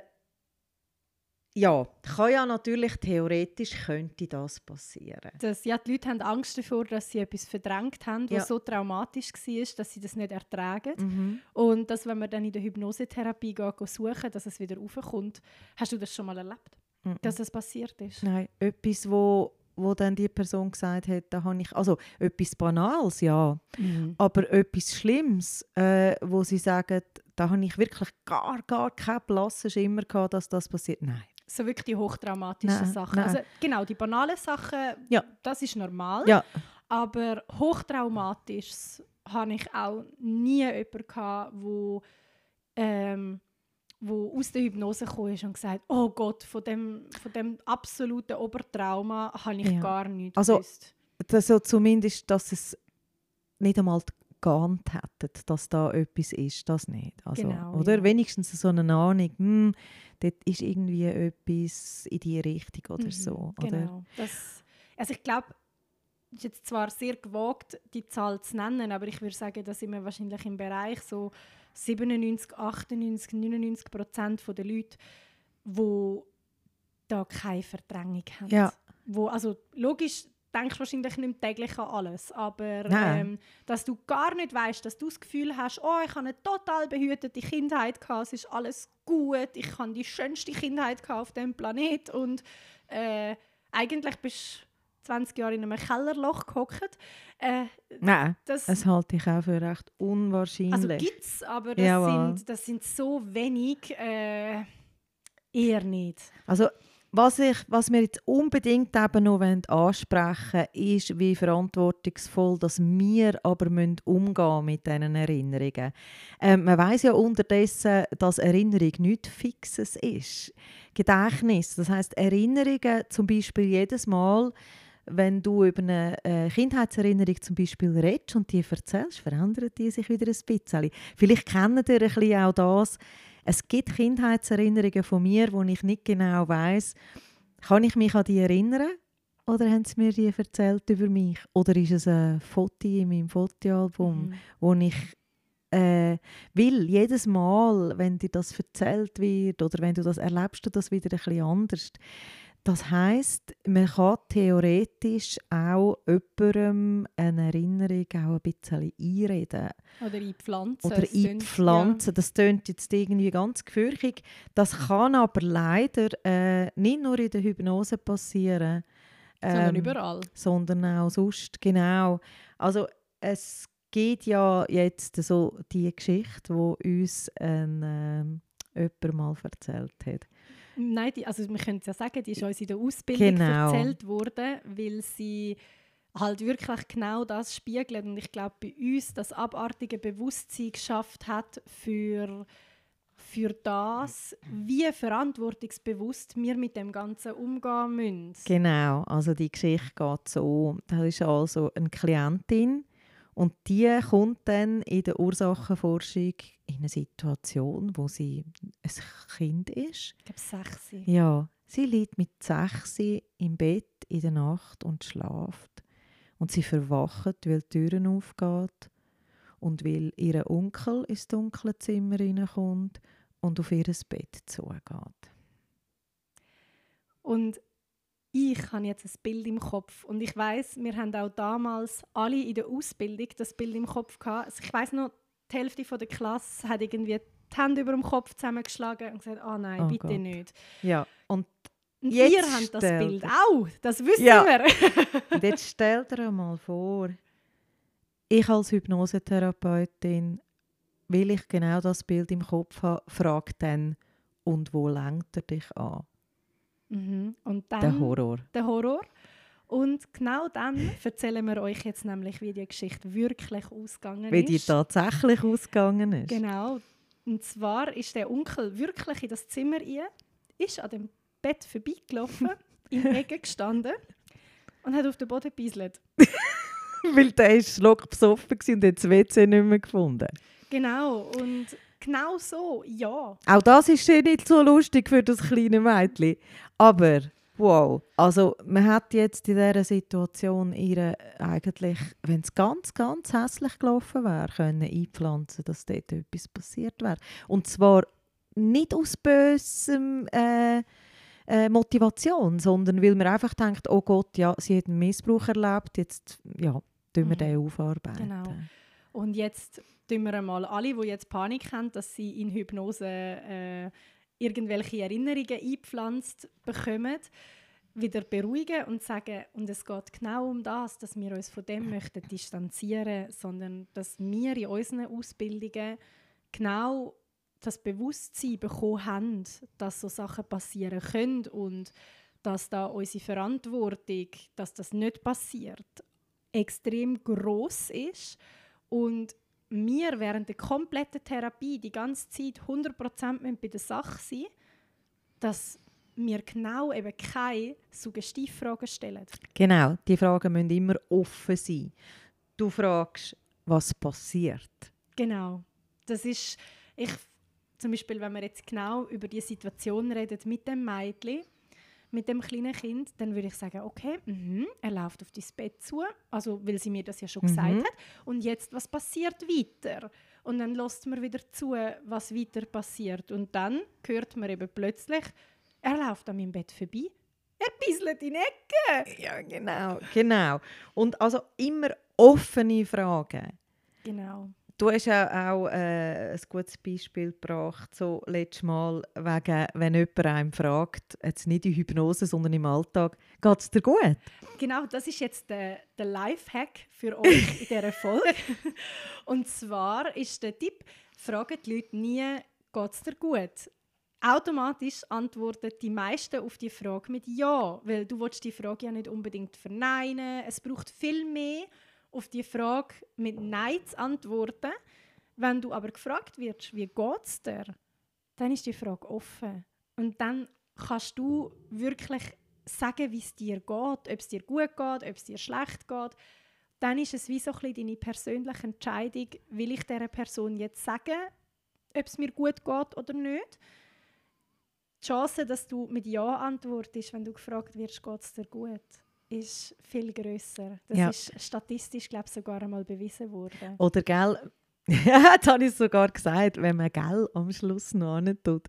ja, kann ja natürlich, theoretisch könnte das passieren. Das, ja, die Leute haben Angst davor, dass sie etwas verdrängt haben, was Ja. so traumatisch war, dass sie das nicht ertragen. Mhm. Und dass, wenn man dann in der Hypnosetherapie geht, suchen, dass es wieder raufkommt. Hast du das schon mal erlebt, Mhm. dass das passiert ist? Nein, etwas, wo, wo dann die Person gesagt hat, da habe ich, also etwas Banales, ja, Mhm. aber etwas Schlimmes, äh, wo sie sagen, da habe ich wirklich gar, gar keinen blassen Schimmer gehabt, dass das passiert. Nein. So wirklich die hochtraumatischen Nein, Sachen. nein. Also, genau, die banalen Sachen, Ja. das ist normal. Ja. Aber hochtraumatisches habe ich auch nie jemanden gehabt, wo, ähm, wo aus der Hypnose gekommen ist und gesagt oh Gott, von dem, von dem absoluten Obertrauma habe ich Ja. gar nichts Also, gewusst. Das so zumindest, dass es nicht einmal geahnt hätten, dass da etwas ist, das nicht. Also, Genau, oder ja. wenigstens so eine Ahnung, hm, dort ist irgendwie etwas in die Richtung oder Mhm, so. Oder? Genau. Das, also ich glaube, es ist jetzt zwar sehr gewagt, die Zahl zu nennen, aber ich würde sagen, da sind wir wahrscheinlich im Bereich so 97, 98, 99 Prozent der Leute, die da keine Verdrängung haben. Ja. Wo, also logisch denkst wahrscheinlich nicht täglich an alles, aber ähm, dass du gar nicht weißt, dass du das Gefühl hast, oh, ich habe eine total behütete Kindheit gehabt, es ist alles gut, ich habe die schönste Kindheit gehabt auf dem Planet und äh, eigentlich bist du 20 Jahre in einem Kellerloch gehockt. Äh, Nein, das das halte ich auch für recht unwahrscheinlich. also gibt's, aber das, Jawohl. sind, das sind so wenig, äh, eher nicht. Also, was, ich, was wir jetzt unbedingt eben noch ansprechen wollen, ist, wie verantwortungsvoll dass wir aber müssen umgehen mit diesen Erinnerungen. Ähm, man weiß ja unterdessen, dass Erinnerung nichts Fixes ist. Gedächtnis, das heißt Erinnerungen zum Beispiel jedes Mal, wenn du über eine äh, Kindheitserinnerung zum Beispiel redest und die erzählst, verändern die sich wieder ein bisschen. Vielleicht kennen ihr ein bisschen auch das, es gibt Kindheitserinnerungen von mir, wo ich nicht genau weiß, kann ich mich an die erinnern oder haben sie mir die erzählt über mich? Oder ist es ein Foto in meinem Fotoalbum, Mhm. wo ich äh, will, jedes Mal, wenn dir das erzählt wird oder wenn du das erlebst, du das wieder ein bisschen anders. Das heißt, man kann theoretisch auch jemandem eine Erinnerung auch ein bisschen einreden Oder einpflanzen. oder einpflanzen. Das tönt jetzt irgendwie ganz gefürchtig. Das kann aber leider äh, nicht nur in der Hypnose passieren, Ja, sondern ähm, überall. sondern auch sonst. Genau. Also es gibt ja jetzt so die Geschichte, wo uns ein, ähm, jemand mal erzählt hat. Nein, die, also wir können es ja sagen, die ist uns in der Ausbildung Genau. erzählt worden, weil sie halt wirklich genau das spiegelt und ich glaube bei uns das abartige Bewusstsein geschafft hat für für das, wie verantwortungsbewusst wir mit dem Ganzen umgehen müssen. Genau, also die Geschichte geht so. Das ist also eine Klientin und die kommt dann in der Ursachenforschung in eine Situation, wo sie ein Kind ist. Ich glaube, sechs. Ja, sie liegt mit sechs im Bett in der Nacht und schlaft. Und sie verwacht, weil die Türen aufgeht und weil ihr Onkel ins dunkle Zimmer reinkommt und auf ihr Bett zugeht. Und ich habe jetzt ein Bild im Kopf und ich weiß, wir haben auch damals alle in der Ausbildung das Bild im Kopf gehabt. Also ich weiß noch, die Hälfte von der Klasse hat irgendwie die Hände über dem Kopf zusammengeschlagen und gesagt, ah nein, Oh bitte Gott. nicht. Ja, und, Und Jetzt ihr habt das Bild auch, das wissen Ja. wir. und jetzt stell dir mal vor, ich als Hypnosetherapeutin, weil ich genau das Bild im Kopf habe, frage dann, und wo lenkt er dich an? mhm. Und dann Der Horror. der Horror. Und genau dann erzählen wir euch jetzt nämlich, wie die Geschichte wirklich ausgegangen Wie die ist. tatsächlich ausgegangen ist. Genau. Und zwar ist der Onkel wirklich in das Zimmer rein, ist an dem Bett vorbeigelaufen, im Ecke gestanden und hat auf den Boden gebieselt. Weil der war schluckbesoffen und hat das WC nicht mehr gefunden. Genau, und genau so, ja. Auch das ist ja nicht so lustig für das kleine Mädchen. Aber, wow, also man hat jetzt in dieser Situation ihre eigentlich, wenn es ganz, ganz hässlich gelaufen wäre, können einpflanzen, dass dort etwas passiert wäre. Und zwar nicht aus bösem äh, äh, Motivation, sondern weil man einfach denkt, oh Gott, ja, sie hat einen Missbrauch erlebt, jetzt ja, tun wir Mhm. den aufarbeiten. Genau. Und jetzt tun wir einmal alle, die jetzt Panik haben, dass sie in Hypnose äh, irgendwelche Erinnerungen eingepflanzt bekommen, wieder beruhigen und sagen, und es geht genau um das, dass wir uns von dem möchten distanzieren, sondern dass wir in unseren Ausbildungen genau das Bewusstsein bekommen haben, dass so Sachen passieren können und dass da unsere Verantwortung, dass das nicht passiert, extrem groß ist und wir während der kompletten Therapie die ganze Zeit 100% müssen bei der Sache sein dass wir genau eben keine Suggestivfragen stellen. Genau, die Fragen müssen immer offen sein. Du fragst, was passiert. Genau. Das ist, ich, zum Beispiel, wenn wir jetzt genau über die Situation reden mit dem Mädchen, mit dem kleinen Kind, dann würde ich sagen, okay, mhm, er läuft auf dein Bett zu, also weil sie mir das ja schon Mhm. gesagt hat. Und jetzt, was passiert weiter? Und dann lässt man wieder zu, was weiter passiert. Und dann hört man eben plötzlich, er läuft an meinem Bett vorbei, er bisselt in die Ecke. Ja, genau. Genau. Und also immer offene Fragen. Genau. Du hast ja auch äh, ein gutes Beispiel gebracht, so letztes Mal, wegen, wenn jemand einem fragt, jetzt nicht in Hypnose, sondern im Alltag, geht es dir gut? Genau, das ist jetzt der, der Lifehack für euch in dieser Folge. Und zwar ist der Tipp, fragen die Leute nie, geht es dir gut? Automatisch antworten die meisten auf die Frage mit Ja, weil du willst die Frage ja nicht unbedingt verneinen. Es braucht viel mehr, auf die Frage mit Nein zu antworten. Wenn du aber gefragt wirst, wie geht es dir, dann ist die Frage offen. Und dann kannst du wirklich sagen, wie es dir geht, ob es dir gut geht, ob es dir schlecht geht. Dann ist es wie so ein bisschen deine persönliche Entscheidung, will ich dieser Person jetzt sagen, ob es mir gut geht oder nicht. Die Chance, dass du mit Ja antwortest, wenn du gefragt wirst, geht es dir gut, ist viel grösser. Das Ja. ist statistisch, glaube ich, sogar einmal bewiesen worden. Oder gell, ja, jetzt habe ich sogar gesagt, wenn man gell am Schluss noch nicht tut,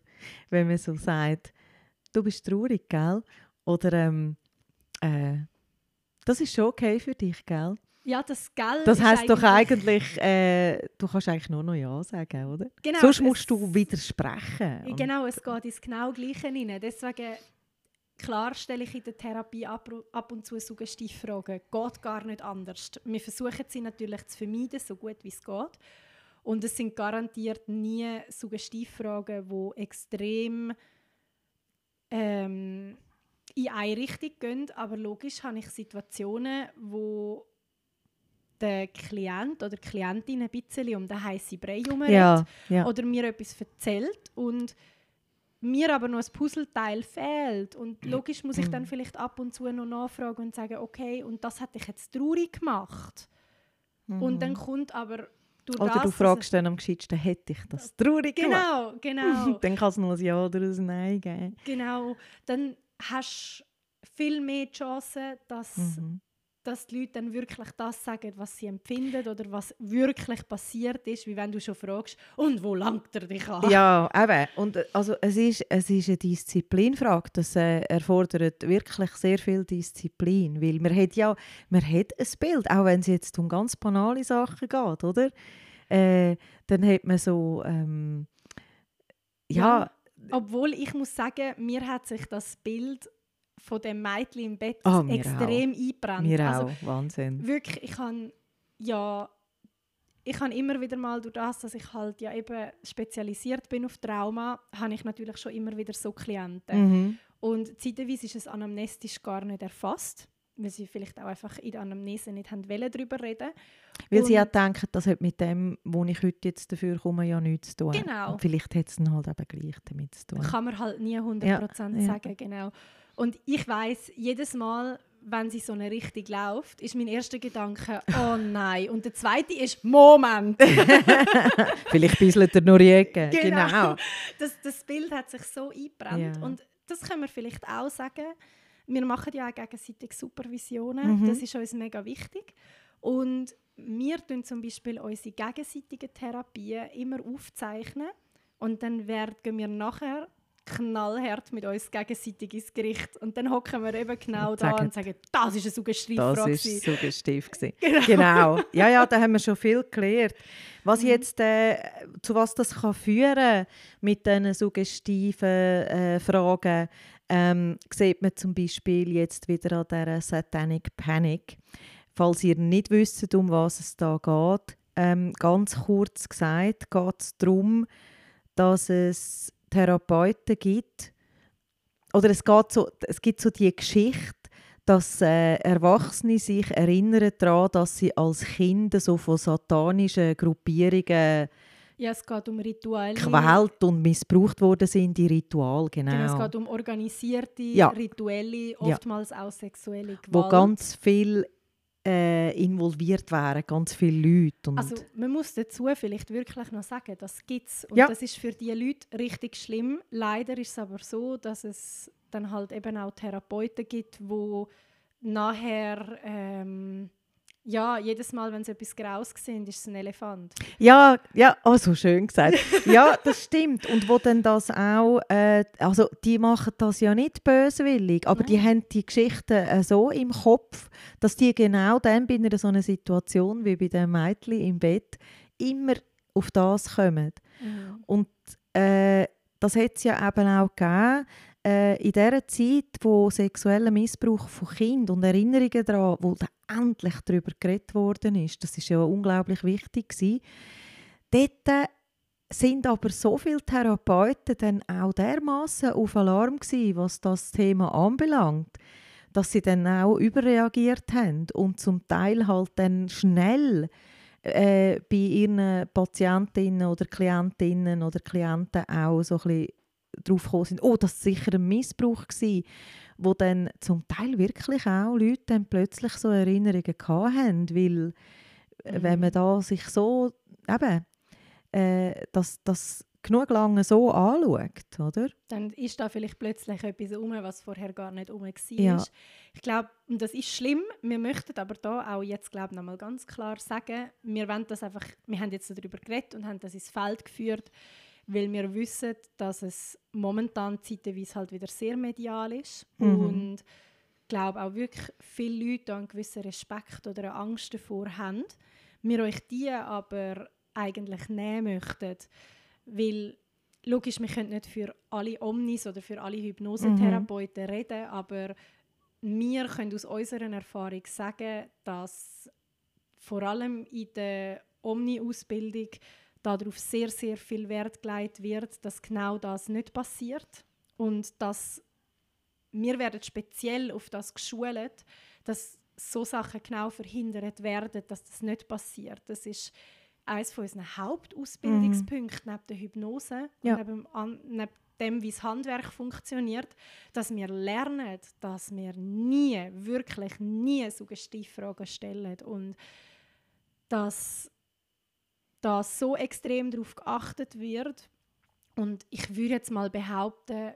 wenn man so sagt, du bist traurig, gell? Oder ähm, äh, das ist schon okay für dich, gell? Ja, das Geld Das heisst doch eigentlich, äh, du kannst eigentlich nur noch Ja sagen, oder? Genau, Sonst musst du widersprechen. Genau, es geht ins genau Gleiche rein. Deswegen, klar stelle ich in der Therapie ab, und zu Suggestivfragen. Geht gar nicht anders. Wir versuchen sie natürlich zu vermeiden, so gut wie es geht. Und es sind garantiert nie Suggestivfragen, die extrem ähm, in eine Richtung gehen. Aber logisch habe ich Situationen, wo der Klient oder die Klientin ein bisschen um den heißen Brei herum Ja, ja. oder mir etwas erzählt und mir aber noch ein Puzzleteil fehlt. Und logisch muss ich dann vielleicht ab und zu noch nachfragen und sagen, okay, und das hat dich jetzt traurig gemacht. Und dann kommt aber durch Mhm. Oder das, du fragst dann am gescheitsten, hätte ich das traurig es, gemacht? Genau, genau, Dann kann es noch ein Ja oder ein Nein geben. genau. Dann hast du viel mehr Chancen, dass, Mhm. Dass die Leute dann wirklich das sagen, was sie empfinden oder was wirklich passiert ist, wie wenn du schon fragst, und wo langt er dich an? Ja, eben. Und äh, also, es, ist, es ist eine Disziplinfrage. Das äh, erfordert wirklich sehr viel Disziplin. Weil man hat ja man hat ein Bild, auch wenn es jetzt um ganz banale Sachen geht, oder? Äh, dann hat man so... Ähm, ja, Obwohl ich muss sagen, mir hat sich das Bild von dem Mädchen im Bett mir extrem eingebrannt. mir also auch. Wahnsinn. wirklich, ich habe ja, ich habe immer wieder mal durch das, dass ich halt ja eben spezialisiert bin auf Trauma, habe ich natürlich schon immer wieder so Klienten. Mhm. Und zeitweise ist es anamnestisch gar nicht erfasst, weil sie vielleicht auch einfach in der Anamnese nicht haben wollen, darüber reden Weil sie Und- auch denken, das hat mit dem, wo ich heute jetzt dafür komme, ja nichts zu tun. Genau. Und vielleicht hat es dann halt eben gleich damit zu tun. kann man halt nie 100% ja. sagen, genau. Und ich weiß jedes Mal, wenn sie so eine Richtung läuft, ist mein erster Gedanke, oh nein. Und der zweite ist, Moment. vielleicht bisselt er nur die. Genau. Genau. Das, das Bild hat sich so eingebrannt. Ja. Und das können wir vielleicht auch sagen. Wir machen ja auch gegenseitig Supervisionen. Mhm. Das ist uns mega wichtig. Und wir tun zum Beispiel unsere gegenseitigen Therapien immer aufzeichnen. Und dann werden wir nachher knallhart mit uns gegenseitig ins Gericht. Und dann hocken wir eben genau Und da sagen, und sagen, das ist eine Das Suggestivfrage. war gewesen.» suggestiv. Genau. Genau. Ja, ja, da haben wir schon viel gelernt. Was Mhm. jetzt, äh, zu was das kann führen mit diesen suggestiven äh, Fragen, ähm, sieht man zum Beispiel jetzt wieder an dieser Satanic Panic. Falls ihr nicht wisst, um was es da geht, ähm, ganz kurz gesagt, geht es darum, dass es Therapeuten gibt, oder es, geht so, es gibt so die Geschichte, dass äh, Erwachsene sich erinnern daran, dass sie als Kinder so von satanischen Gruppierungen Ja, es geht um Rituale. gequält und missbraucht worden sind, die Ritual, genau. Genau, es geht um organisierte, Ja. rituelle, Ja. oftmals auch sexuelle Gewalt. wo ganz viel äh, involviert wären, ganz viele Leute. Und Also man muss dazu vielleicht wirklich noch sagen, das gibt es. Und Ja. das ist für die Leute richtig schlimm. Leider ist es aber so, dass es dann halt eben auch Therapeuten gibt, wo nachher ähm, ja, jedes Mal, wenn sie etwas Graues sehen, ist es ein Elefant. Ja, ja, oh, so schön gesagt. Ja, das stimmt. Und wo dann das auch, äh, also die machen das ja nicht böswillig, aber die haben die Geschichten äh, so im Kopf, dass die genau dann bei einer so einer Situation wie bei dem Mädchen im Bett immer auf das kommen. Und äh, das hat es ja eben auch gegeben, äh, in dieser Zeit, wo sexueller Missbrauch von Kindern und Erinnerungen daran, wo da endlich darüber geredet worden ist, das ist ja unglaublich wichtig gewesen. Dort sind aber so viele Therapeuten dann auch dermaßen auf Alarm gewesen, was das Thema anbelangt, dass sie dann auch überreagiert haben und zum Teil halt dann schnell äh, bei ihren Patientinnen oder Klientinnen oder Klienten auch so ein bisschen drauf gekommen sind, oh, das war sicher ein Missbrauch gewesen, wo dann zum Teil wirklich auch Leute dann plötzlich so Erinnerungen hatten, weil äh, wenn man da sich so eben äh, das, das genug lange so anschaut, oder? Dann ist da vielleicht plötzlich etwas um, was vorher gar nicht um war. Ja. Ich glaube, das ist schlimm. Wir möchten aber da auch jetzt glaube noch mal ganz klar sagen, wir wollen das einfach, wir haben jetzt darüber geredet und haben das ins Feld geführt, weil wir wissen, dass es momentan zeitweise halt wieder sehr medial ist Mhm. und ich glaube auch wirklich viele Leute einen gewissen Respekt oder eine Angst davor haben. Wir euch die aber eigentlich nehmen möchten, weil logisch, wir können nicht für alle Omnis oder für alle Hypnosetherapeuten reden, aber wir können aus unserer Erfahrung sagen, dass vor allem in der Omni-Ausbildung darauf sehr, sehr viel Wert gelegt wird, dass genau das nicht passiert und dass wir werden speziell auf das geschult, dass so Sachen genau verhindert werden, dass das nicht passiert. Das ist eines von unseren Hauptausbildungspunkten neben der Hypnose Ja. und neben, neben dem, wie das Handwerk funktioniert, dass wir lernen, dass wir nie, wirklich nie Suggestivfragen stellen und dass da so extrem darauf geachtet wird. Und ich würde jetzt mal behaupten,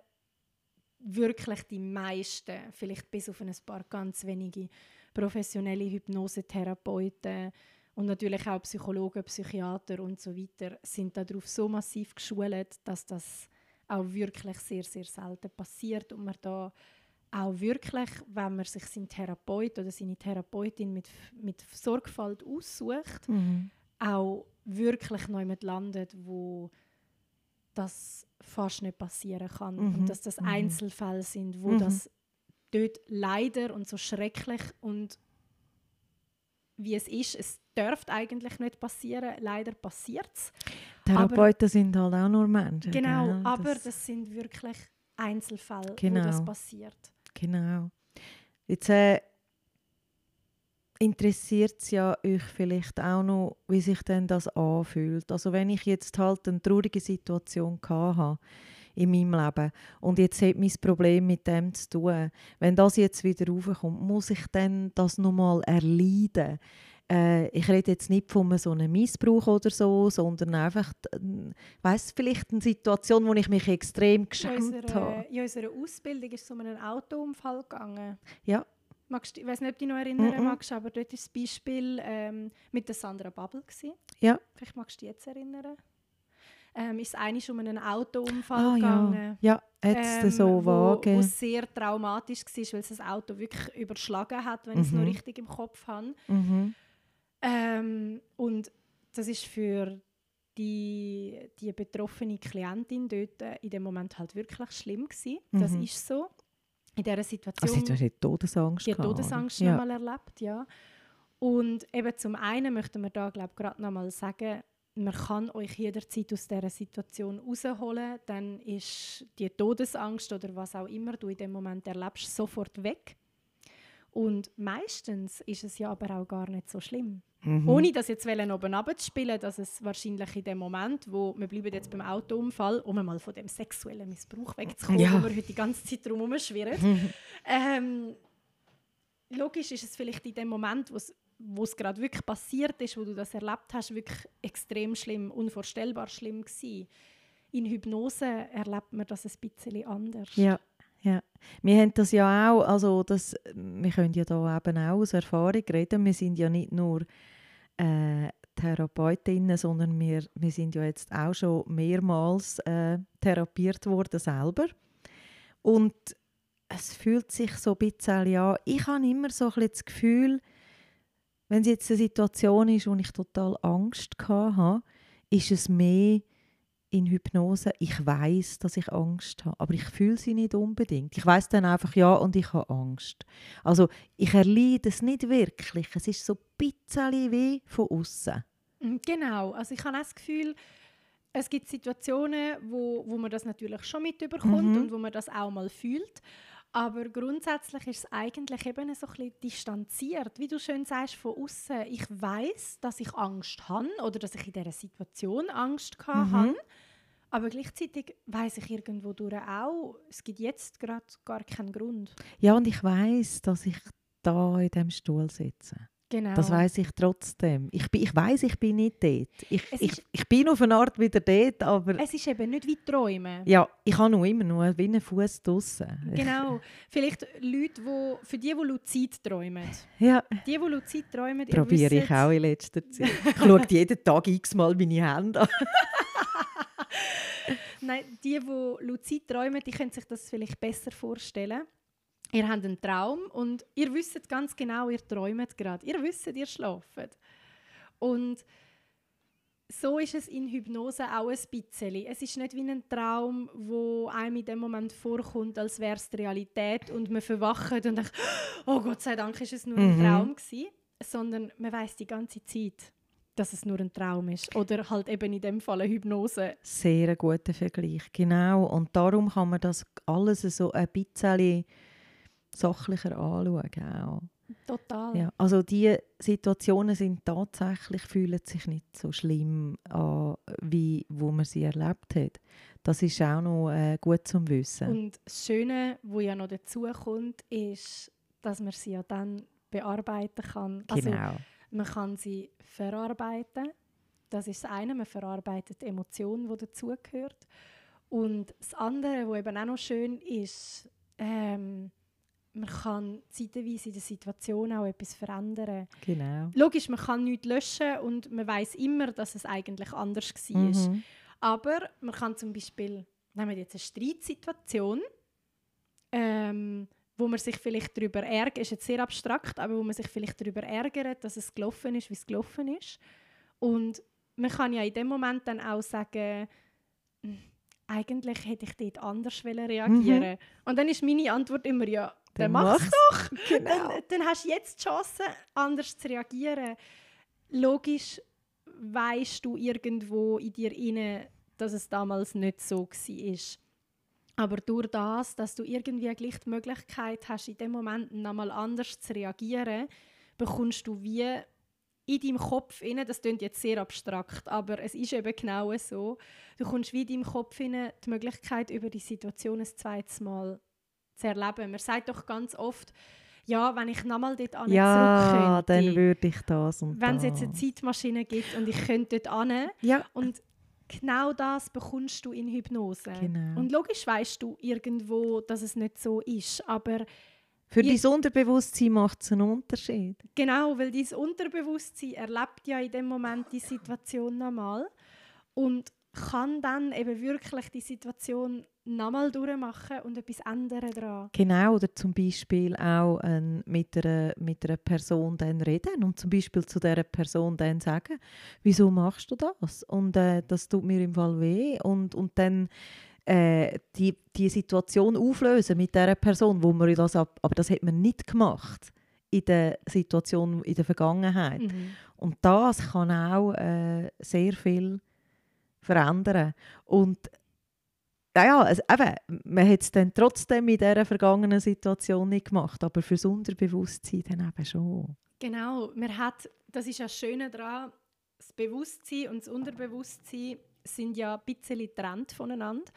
wirklich die meisten, vielleicht bis auf ein paar ganz wenige professionelle Hypnosetherapeuten und natürlich auch Psychologen, Psychiater und so weiter, sind darauf so massiv geschult, dass das auch wirklich sehr, sehr selten passiert und man da auch wirklich, wenn man sich seinen Therapeut oder seine Therapeutin mit, mit Sorgfalt aussucht, auch wirklich neu mit landet, wo das fast nicht passieren kann Mhm, und dass das mhm. Einzelfälle sind, wo Mhm. das dort leider und so schrecklich und wie es ist, es dürfte eigentlich nicht passieren, leider passiert es. Therapeuten sind halt auch nur Menschen. Genau, gell? aber Das- das, sind wirklich Einzelfälle, wo Genau. das passiert. Genau. Jetzt, äh, interessiert es ja euch vielleicht auch noch, wie sich denn das anfühlt. Also wenn ich jetzt halt eine traurige Situation hatte in meinem Leben und jetzt hat mein Problem mit dem zu tun, wenn das jetzt wieder raufkommt, muss ich dann das nochmal erleiden? Äh, ich rede jetzt nicht von so einem Missbrauch oder so, sondern einfach, äh, weiß vielleicht eine Situation, wo ich mich extrem geschämt habe. In unserer Ausbildung ist es um einen Autounfall gegangen. Ja. Magst, ich weiß nicht, ob du dich noch erinnern mm -mm. magst, aber dort war das Beispiel ähm, mit der Sandra Bubble. Gewesen. Ja. Vielleicht magst du dich jetzt erinnern. Ähm, ist es um einen Autounfall ah, gegangen. Ja, ja jetzt ähm, so vage. Wo sehr traumatisch war, weil es das Auto wirklich überschlagen hat, wenn mhm. ich es noch richtig im Kopf habe. Mhm. Ähm, und das ist für die, die betroffene Klientin dort in dem Moment halt wirklich schlimm gewesen. Das mhm. ist so. In dieser Situation. Also sie hat Todesangst Die Todesangst ja. nochmal erlebt, ja. Und eben zum einen möchten wir da, glaube ich, gerade nochmal sagen, man kann euch jederzeit aus dieser Situation rausholen, dann ist die Todesangst oder was auch immer du in dem Moment erlebst, sofort weg. Und meistens ist es ja aber auch gar nicht so schlimm. Mhm. Ohne das jetzt oben abzuspielen, dass es wahrscheinlich in dem Moment, wo wir bleiben jetzt beim Autounfall, um mal von dem sexuellen Missbrauch wegzukommen, ja. wo wir heute die ganze Zeit drum schwirren. Mhm. Ähm, logisch ist es vielleicht in dem Moment, wo es gerade wirklich passiert ist, wo du das erlebt hast, wirklich extrem schlimm, unvorstellbar schlimm gewesen. In Hypnose erlebt man das ein bisschen anders. Ja. Ja, wir haben das ja auch, also das, wir können ja da eben auch aus Erfahrung reden, wir sind ja nicht nur äh, Therapeutinnen, sondern wir, wir sind ja jetzt auch schon mehrmals äh, therapiert worden selber. Und es fühlt sich so ein bisschen ja, ich habe immer so ein das Gefühl, wenn es jetzt eine Situation ist, wo ich total Angst hatte, ist es mehr in Hypnose, ich weiß, dass ich Angst habe, aber ich fühle sie nicht unbedingt. Ich weiß dann einfach ja und ich habe Angst. Also ich erleide es nicht wirklich. Es ist so ein bisschen wie von außen. Mm, genau. Also ich habe das Gefühl, es gibt Situationen, wo, wo man das natürlich schon mitbekommt mhm. und wo man das auch mal fühlt. Aber grundsätzlich ist es eigentlich eben so ein bisschen distanziert. Wie du schön sagst, von außen. Ich weiß, dass ich Angst habe oder dass ich in dieser Situation Angst mhm. habe. Aber gleichzeitig weiß ich irgendwo durch auch, es gibt jetzt gerade gar keinen Grund. Ja, und ich weiß, dass ich da in dem Stuhl sitze. Genau. Das weiß ich trotzdem. Ich, bin, ich weiß, ich bin nicht dort. Ich, ich, ich bin auf eine Art wieder dort, aber... Es ist eben nicht wie Träumen. Ja, ich habe noch immer nur wie einen Fuß draussen. Genau. Vielleicht Leute, wo, für die, die luzid träumen. Ja. Die, die luzid träumen, Probiere ich auch in letzter Zeit. ich schaue jeden Tag x-mal meine Hände an. Nein, die, die luzid träumen, die können sich das vielleicht besser vorstellen ihr habt einen Traum und ihr wisst ganz genau, ihr träumt gerade. Ihr wisst, ihr schlaft. Und so ist es in Hypnose auch ein bisschen. Es ist nicht wie ein Traum, wo einem in dem Moment vorkommt, als wäre es die Realität und man verwacht und denkt, oh Gott sei Dank ist es nur ein mhm. Traum gewesen, sondern man weiß die ganze Zeit, dass es nur ein Traum ist oder halt eben in dem Fall eine Hypnose. Sehr ein guter Vergleich, genau. Und darum kann man das alles so ein bisschen sachlicher anschauen. Auch. Total. Ja, also die Situationen sind tatsächlich, fühlen sich nicht so schlimm an, wie wo man sie erlebt hat. Das ist auch noch äh, gut zum Wissen. Und das Schöne, was ja noch dazu kommt, ist, dass man sie ja dann bearbeiten kann. Also, genau. Also, man kann sie verarbeiten. Das ist das eine, man verarbeitet die Emotion, die dazugehört. Und das andere, was eben auch noch schön ist, ähm, man kann zeitweise in der Situation auch etwas verändern. Genau. Logisch, man kann nichts löschen und man weiß immer, dass es eigentlich anders war. Mhm. Aber man kann zum Beispiel, nehmen wir jetzt eine Streitsituation, ähm, wo man sich vielleicht darüber ärgert, ist jetzt sehr abstrakt, aber wo man sich vielleicht darüber ärgert, dass es gelaufen ist, wie es gelaufen ist. Und man kann ja in dem Moment dann auch sagen, hm, eigentlich hätte ich dort anders reagieren mhm. Und dann ist meine Antwort immer, ja, dann, dann mach's doch. Genau. Dann, dann, hast du jetzt die Chance, anders zu reagieren. Logisch weißt du irgendwo in dir inne, dass es damals nicht so war. Aber durch das, dass du irgendwie gleich die Möglichkeit hast, in dem Moment nochmal anders zu reagieren, bekommst du wie in deinem Kopf inne, das klingt jetzt sehr abstrakt, aber es ist eben genau so, du kommst wie in deinem Kopf inne die Möglichkeit, über die Situation ein zweites Mal zu erleben. Man sagt doch ganz oft, ja, wenn ich nochmal dort an Ja, dann würde ich das und Wenn es jetzt eine Zeitmaschine gibt und ich könnte dort an ja. und genau das bekommst du in Hypnose. Genau. Und logisch weißt du irgendwo, dass es nicht so ist, aber für dein Unterbewusstsein macht es einen Unterschied. Genau, weil dein Unterbewusstsein erlebt ja in dem Moment die Situation nochmal und kann dann eben wirklich die Situation nochmal durchmachen und etwas ändern daran. Genau, oder zum Beispiel auch äh, mit, einer, mit einer Person dann reden und zum Beispiel zu dieser Person dann sagen, wieso machst du das? Und äh, das tut mir im Fall weh und, und dann äh, die, die Situation auflösen mit dieser Person, wo man das ab, aber das hat man nicht gemacht in der Situation in der Vergangenheit. Mhm. Und das kann auch äh, sehr viel verändern. Und naja, also eben, man hat es dann trotzdem in dieser vergangenen Situation nicht gemacht, aber fürs Unterbewusstsein dann eben schon. Genau, man hat, das ist ja das Schöne daran, das Bewusstsein und das Unterbewusstsein sind ja ein bisschen getrennt voneinander.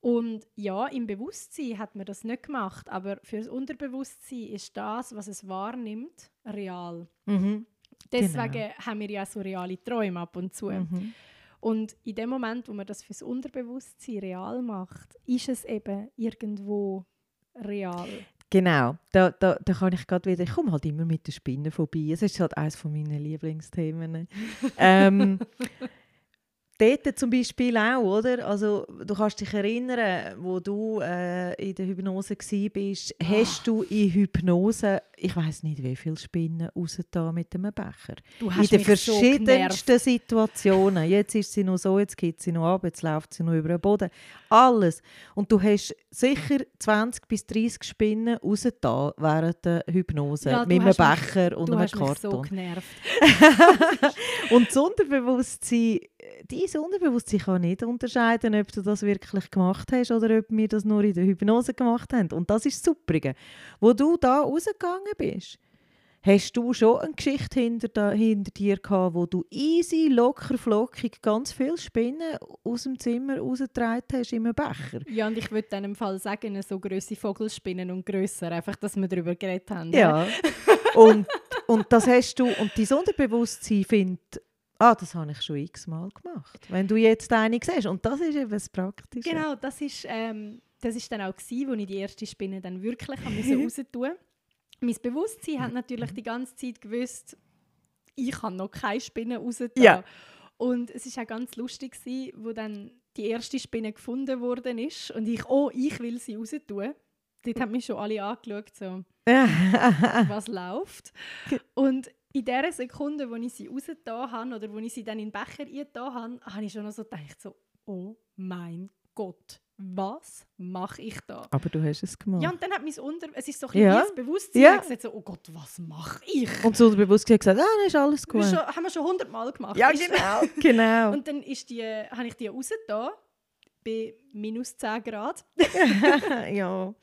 Und ja, im Bewusstsein hat man das nicht gemacht, aber für das Unterbewusstsein ist das, was es wahrnimmt, real. Mhm. Deswegen Genau. haben wir ja so reale Träume ab und zu. Mhm. Und in dem Moment, wo man das fürs Unterbewusstsein real macht, ist es eben irgendwo real. Genau, da, da, da kann ich gerade wieder, ich komme halt immer mit den Spinnen vorbei. Es ist halt eines von meinen Lieblingsthemen. ähm, dort zum Beispiel auch, oder? Also du kannst dich erinnern, wo du äh, in der Hypnose warst, hast du in Hypnose, ich weiß nicht wie viele Spinnen rausgetan mit einem Becher. Du in hast den mich so verschiedensten Situationen. Jetzt ist sie noch so, jetzt geht sie noch ab, jetzt läuft sie noch über den Boden. Alles. Und du hast sicher 20 bis 30 Spinnen rausgetan während der Hypnose Ja, mit einem hast mich- Becher und Du einem mich so Karton. genervt. und das Unterbewusstsein, dein Unterbewusstsein kann nicht unterscheiden, ob du das wirklich gemacht hast oder ob wir das nur in der Hypnose gemacht haben. Und das ist das Superige. Wo du da rausgegangen bist, hast du schon eine Geschichte hinter, hinter dir gehabt, wo du easy, locker, flockig ganz viele Spinnen aus dem Zimmer rausgetragen hast in einem Becher. Ja, und ich würde dann im Fall sagen, so grosse Vogelspinnen und grösser, einfach, dass wir darüber geredet haben. Ja. und, und das hast du, und dein Unterbewusstsein findet, ah, das habe ich schon x-mal gemacht. Wenn du jetzt eine siehst. Und das ist eben das Praktische. Genau, das ist, ähm, das ist dann auch gewesen, wo ich die erste Spinne dann wirklich müssen raustun. Mein Bewusstsein hat natürlich die ganze Zeit gewusst, ich habe noch keine Spinne rausgetan. Ja. Und es war auch ganz lustig, gewesen, wo dann die erste Spinne gefunden worden ist und ich, oh, ich will sie raustun. Dort haben mich schon alle angeschaut, so, was läuft. Und in der Sekunde, wo ich sie rausgetan habe oder wo ich sie dann in den Becher eingetan habe, habe ich schon noch so gedacht, so, oh mein Gott, was mache ich da? Aber du hast es gemacht. Ja, und dann hat mein Unter... Es ist so ein Ja. bisschen Bewusstsein Ja. gesagt, so, oh Gott, was mache ich? Und das Unterbewusstsein hat gesagt, ah, dann ist alles gut. Das ist schon, haben wir schon hundertmal gemacht. Ja, genau. genau. Und dann ist die, habe ich die rausgetan, bei minus 10 Grad. ja,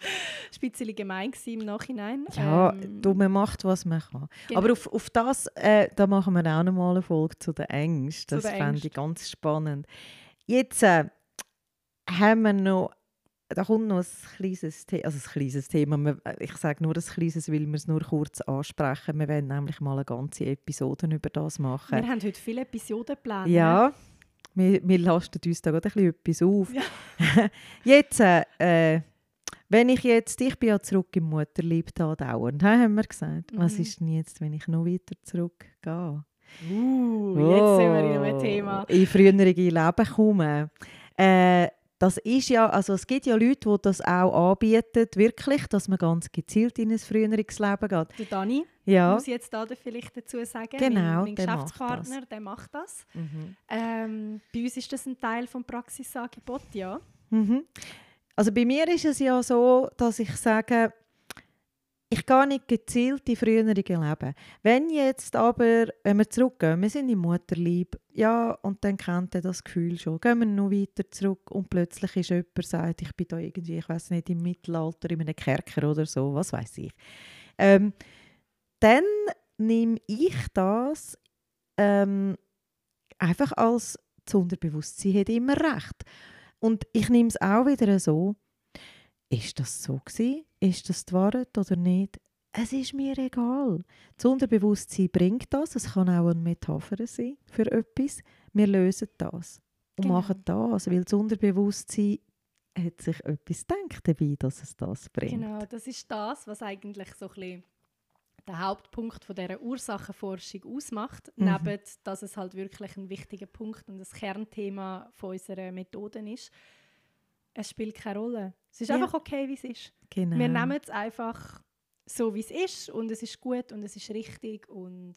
Das war ein gemein im Nachhinein. ja Ähm, du, man macht, was man kann. Genau. Aber auf, auf das, äh, da machen wir auch noch mal eine Folge zu den Ängsten. Das fände Ängsten. ich ganz spannend. Jetzt äh, haben wir noch, da kommt noch ein kleines, The also ein kleines Thema. Äh, Ich sage nur ein kleines, weil wir es nur kurz ansprechen. Wir werden nämlich mal eine ganze Episode über das machen. wir haben heute viele Episoden geplant. Ja, wir, wir lasten uns da gerade ein bisschen etwas auf. Ja. jetzt, äh, äh, wenn ich jetzt, ich bin ja zurück im Mutterlieb da dauernd, haben wir gesagt. Was Mhm. ist denn jetzt, wenn ich noch weiter zurückgehe? Uh, jetzt sind wir in einem Oh, Thema. In frühere Leben kommen. Äh, das ist ja, also es gibt ja Leute, die das auch anbieten, wirklich, dass man ganz gezielt in ein früheres Leben geht. Der Dani, Ja. muss ich jetzt da vielleicht dazu sagen. Genau, mein, mein der macht Geschäftspartner, der macht das. Mhm. Ähm, bei uns ist das ein Teil vom Praxisangebot, ja. Mhm. Also bei mir ist es ja so, dass ich sage, ich gehe nicht gezielt in frühere Leben. Wenn jetzt aber, wenn wir zurückgehen, wir sind im Mutterlieb, ja, und dann kennt ihr das Gefühl schon, gehen wir noch weiter zurück und plötzlich ist jemand, sagt, ich bin da irgendwie, ich weiß nicht, im Mittelalter, in einem Kerker oder so, was weiß ich. Ähm, dann nehme ich das ähm, einfach als das hat immer recht. Und ich nehme es auch wieder so, ist das so gewesen? Ist das die Wahrheit oder nicht? Es ist mir egal. Das Unterbewusstsein bringt das. Es kann auch eine Metapher sein für etwas. Wir lösen das und Genau. machen das, weil das Unterbewusstsein hat sich etwas gedacht dabei, dass es das bringt. Genau, das ist das, was eigentlich so ein bisschen der Hauptpunkt von dieser Ursachenforschung ausmacht, Mhm. neben dass es halt wirklich ein wichtiger Punkt und das Kernthema von unserer Methoden ist. Es spielt keine Rolle. Es ist Ja. einfach okay, wie es ist. Genau. Wir nehmen es einfach so, wie es ist und es ist gut und es ist richtig und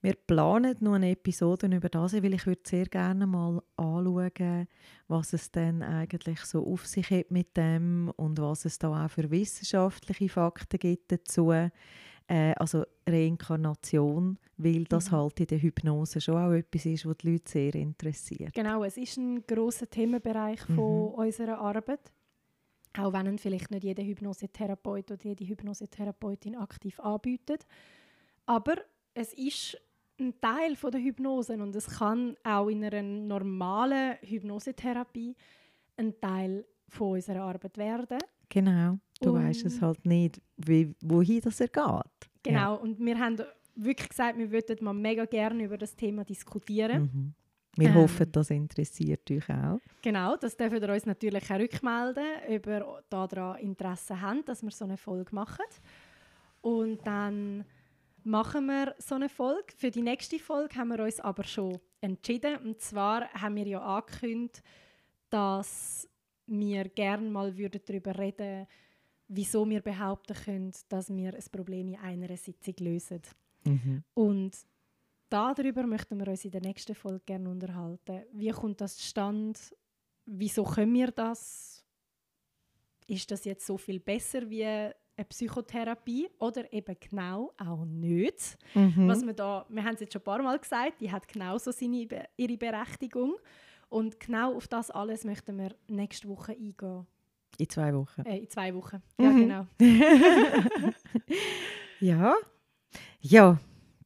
Wir planen noch eine Episode über das, weil ich würde sehr gerne mal anschauen, was es denn eigentlich so auf sich hat mit dem und was es da auch für wissenschaftliche Fakten gibt dazu. Äh, also Reinkarnation, weil das Mhm. halt in der Hypnose schon auch etwas ist, was die Leute sehr interessiert. Genau, es ist ein großer Themenbereich von Mhm. unserer Arbeit. Auch wenn vielleicht nicht jeder Hypnosetherapeut oder jede Hypnosetherapeutin aktiv anbietet. Aber es ist ein Teil von der Hypnose und es kann auch in einer normalen Hypnosetherapie ein Teil von unserer Arbeit werden. Genau. Du Und- weißt es halt nicht, wie, wohin das er geht. Genau, und wir haben wirklich gesagt, wir würden mal mega gerne über das Thema diskutieren. Mhm. Wir Ähm. hoffen, das interessiert euch auch. Genau, das dürfen ihr uns natürlich auch rückmelden, ob ihr daran Interesse habt, dass wir so eine Folge machen. Und dann machen wir so eine Folge. Für die nächste Folge haben wir uns aber schon entschieden. Und zwar haben wir ja angekündigt, dass wir gerne mal würden darüber reden wieso wir behaupten können, dass wir ein Problem in einer Sitzung lösen. Mhm. Und darüber möchten wir uns in der nächsten Folge gerne unterhalten. Wie kommt das zustande? Wieso können wir das? Ist das jetzt so viel besser wie eine Psychotherapie oder eben genau auch nicht? Mhm. Was wir, da, wir haben es jetzt schon ein paar Mal gesagt, die hat genauso seine, ihre Berechtigung. Und genau auf das alles möchten wir nächste Woche eingehen. In zwei Wochen. Äh, in zwei Wochen. Ja, Mhm. genau. Ja. Ja,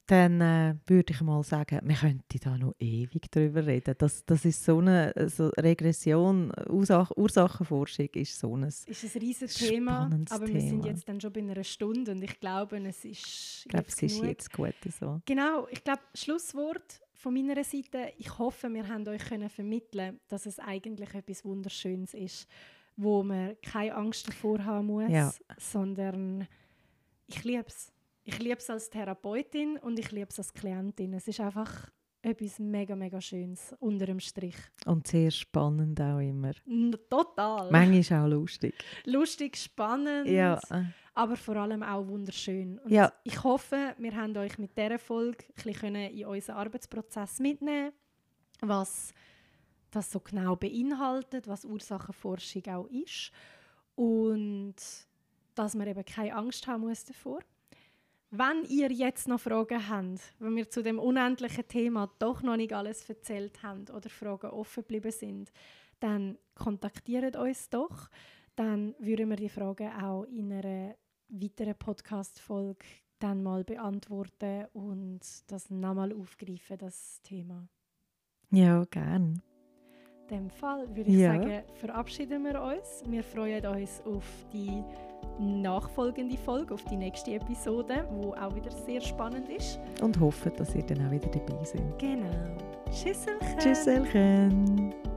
dann äh, würde ich mal sagen, wir könnten da noch ewig drüber reden. Das, das ist so eine so Regression, Ursach, Ursachenforschung ist so ein... ist ein riesiges Thema, aber wir sind jetzt dann schon bei einer Stunde und ich glaube, es ist Ich glaube, es ist jetzt gut so. Genau, ich glaube, Schlusswort von meiner Seite. Ich hoffe, wir haben euch können vermitteln, dass es eigentlich etwas Wunderschönes ist, wo man keine Angst davor haben muss, Ja. sondern ich liebe es. Ich liebe es als Therapeutin und ich liebe es als Klientin. Es ist einfach etwas mega, mega Schönes unter dem Strich. Und sehr spannend auch immer. Total. Manchmal auch lustig. Lustig, spannend. Ja, aber vor allem auch wunderschön. Und Ja. ich hoffe, wir haben euch mit dieser Folge ein bisschen in unseren Arbeitsprozess mitnehmen was das so genau beinhaltet, was Ursachenforschung auch ist und dass man eben keine Angst haben muss davor. Wenn ihr jetzt noch Fragen habt, wenn wir zu dem unendlichen Thema doch noch nicht alles erzählt haben oder Fragen offen geblieben sind, dann kontaktiert uns doch. Dann würden wir die Fragen auch in einer weiteren Podcast-Folge dann mal beantworten und das nochmal aufgreifen, das Thema. ja gern. In dem Fall würde ich Ja. sagen, verabschieden wir uns. Wir freuen uns auf die nachfolgende Folge, auf die nächste Episode, wo auch wieder sehr spannend ist. Und hoffen, dass ihr dann auch wieder dabei seid. Genau. Tschüsselchen. Tschüsselchen.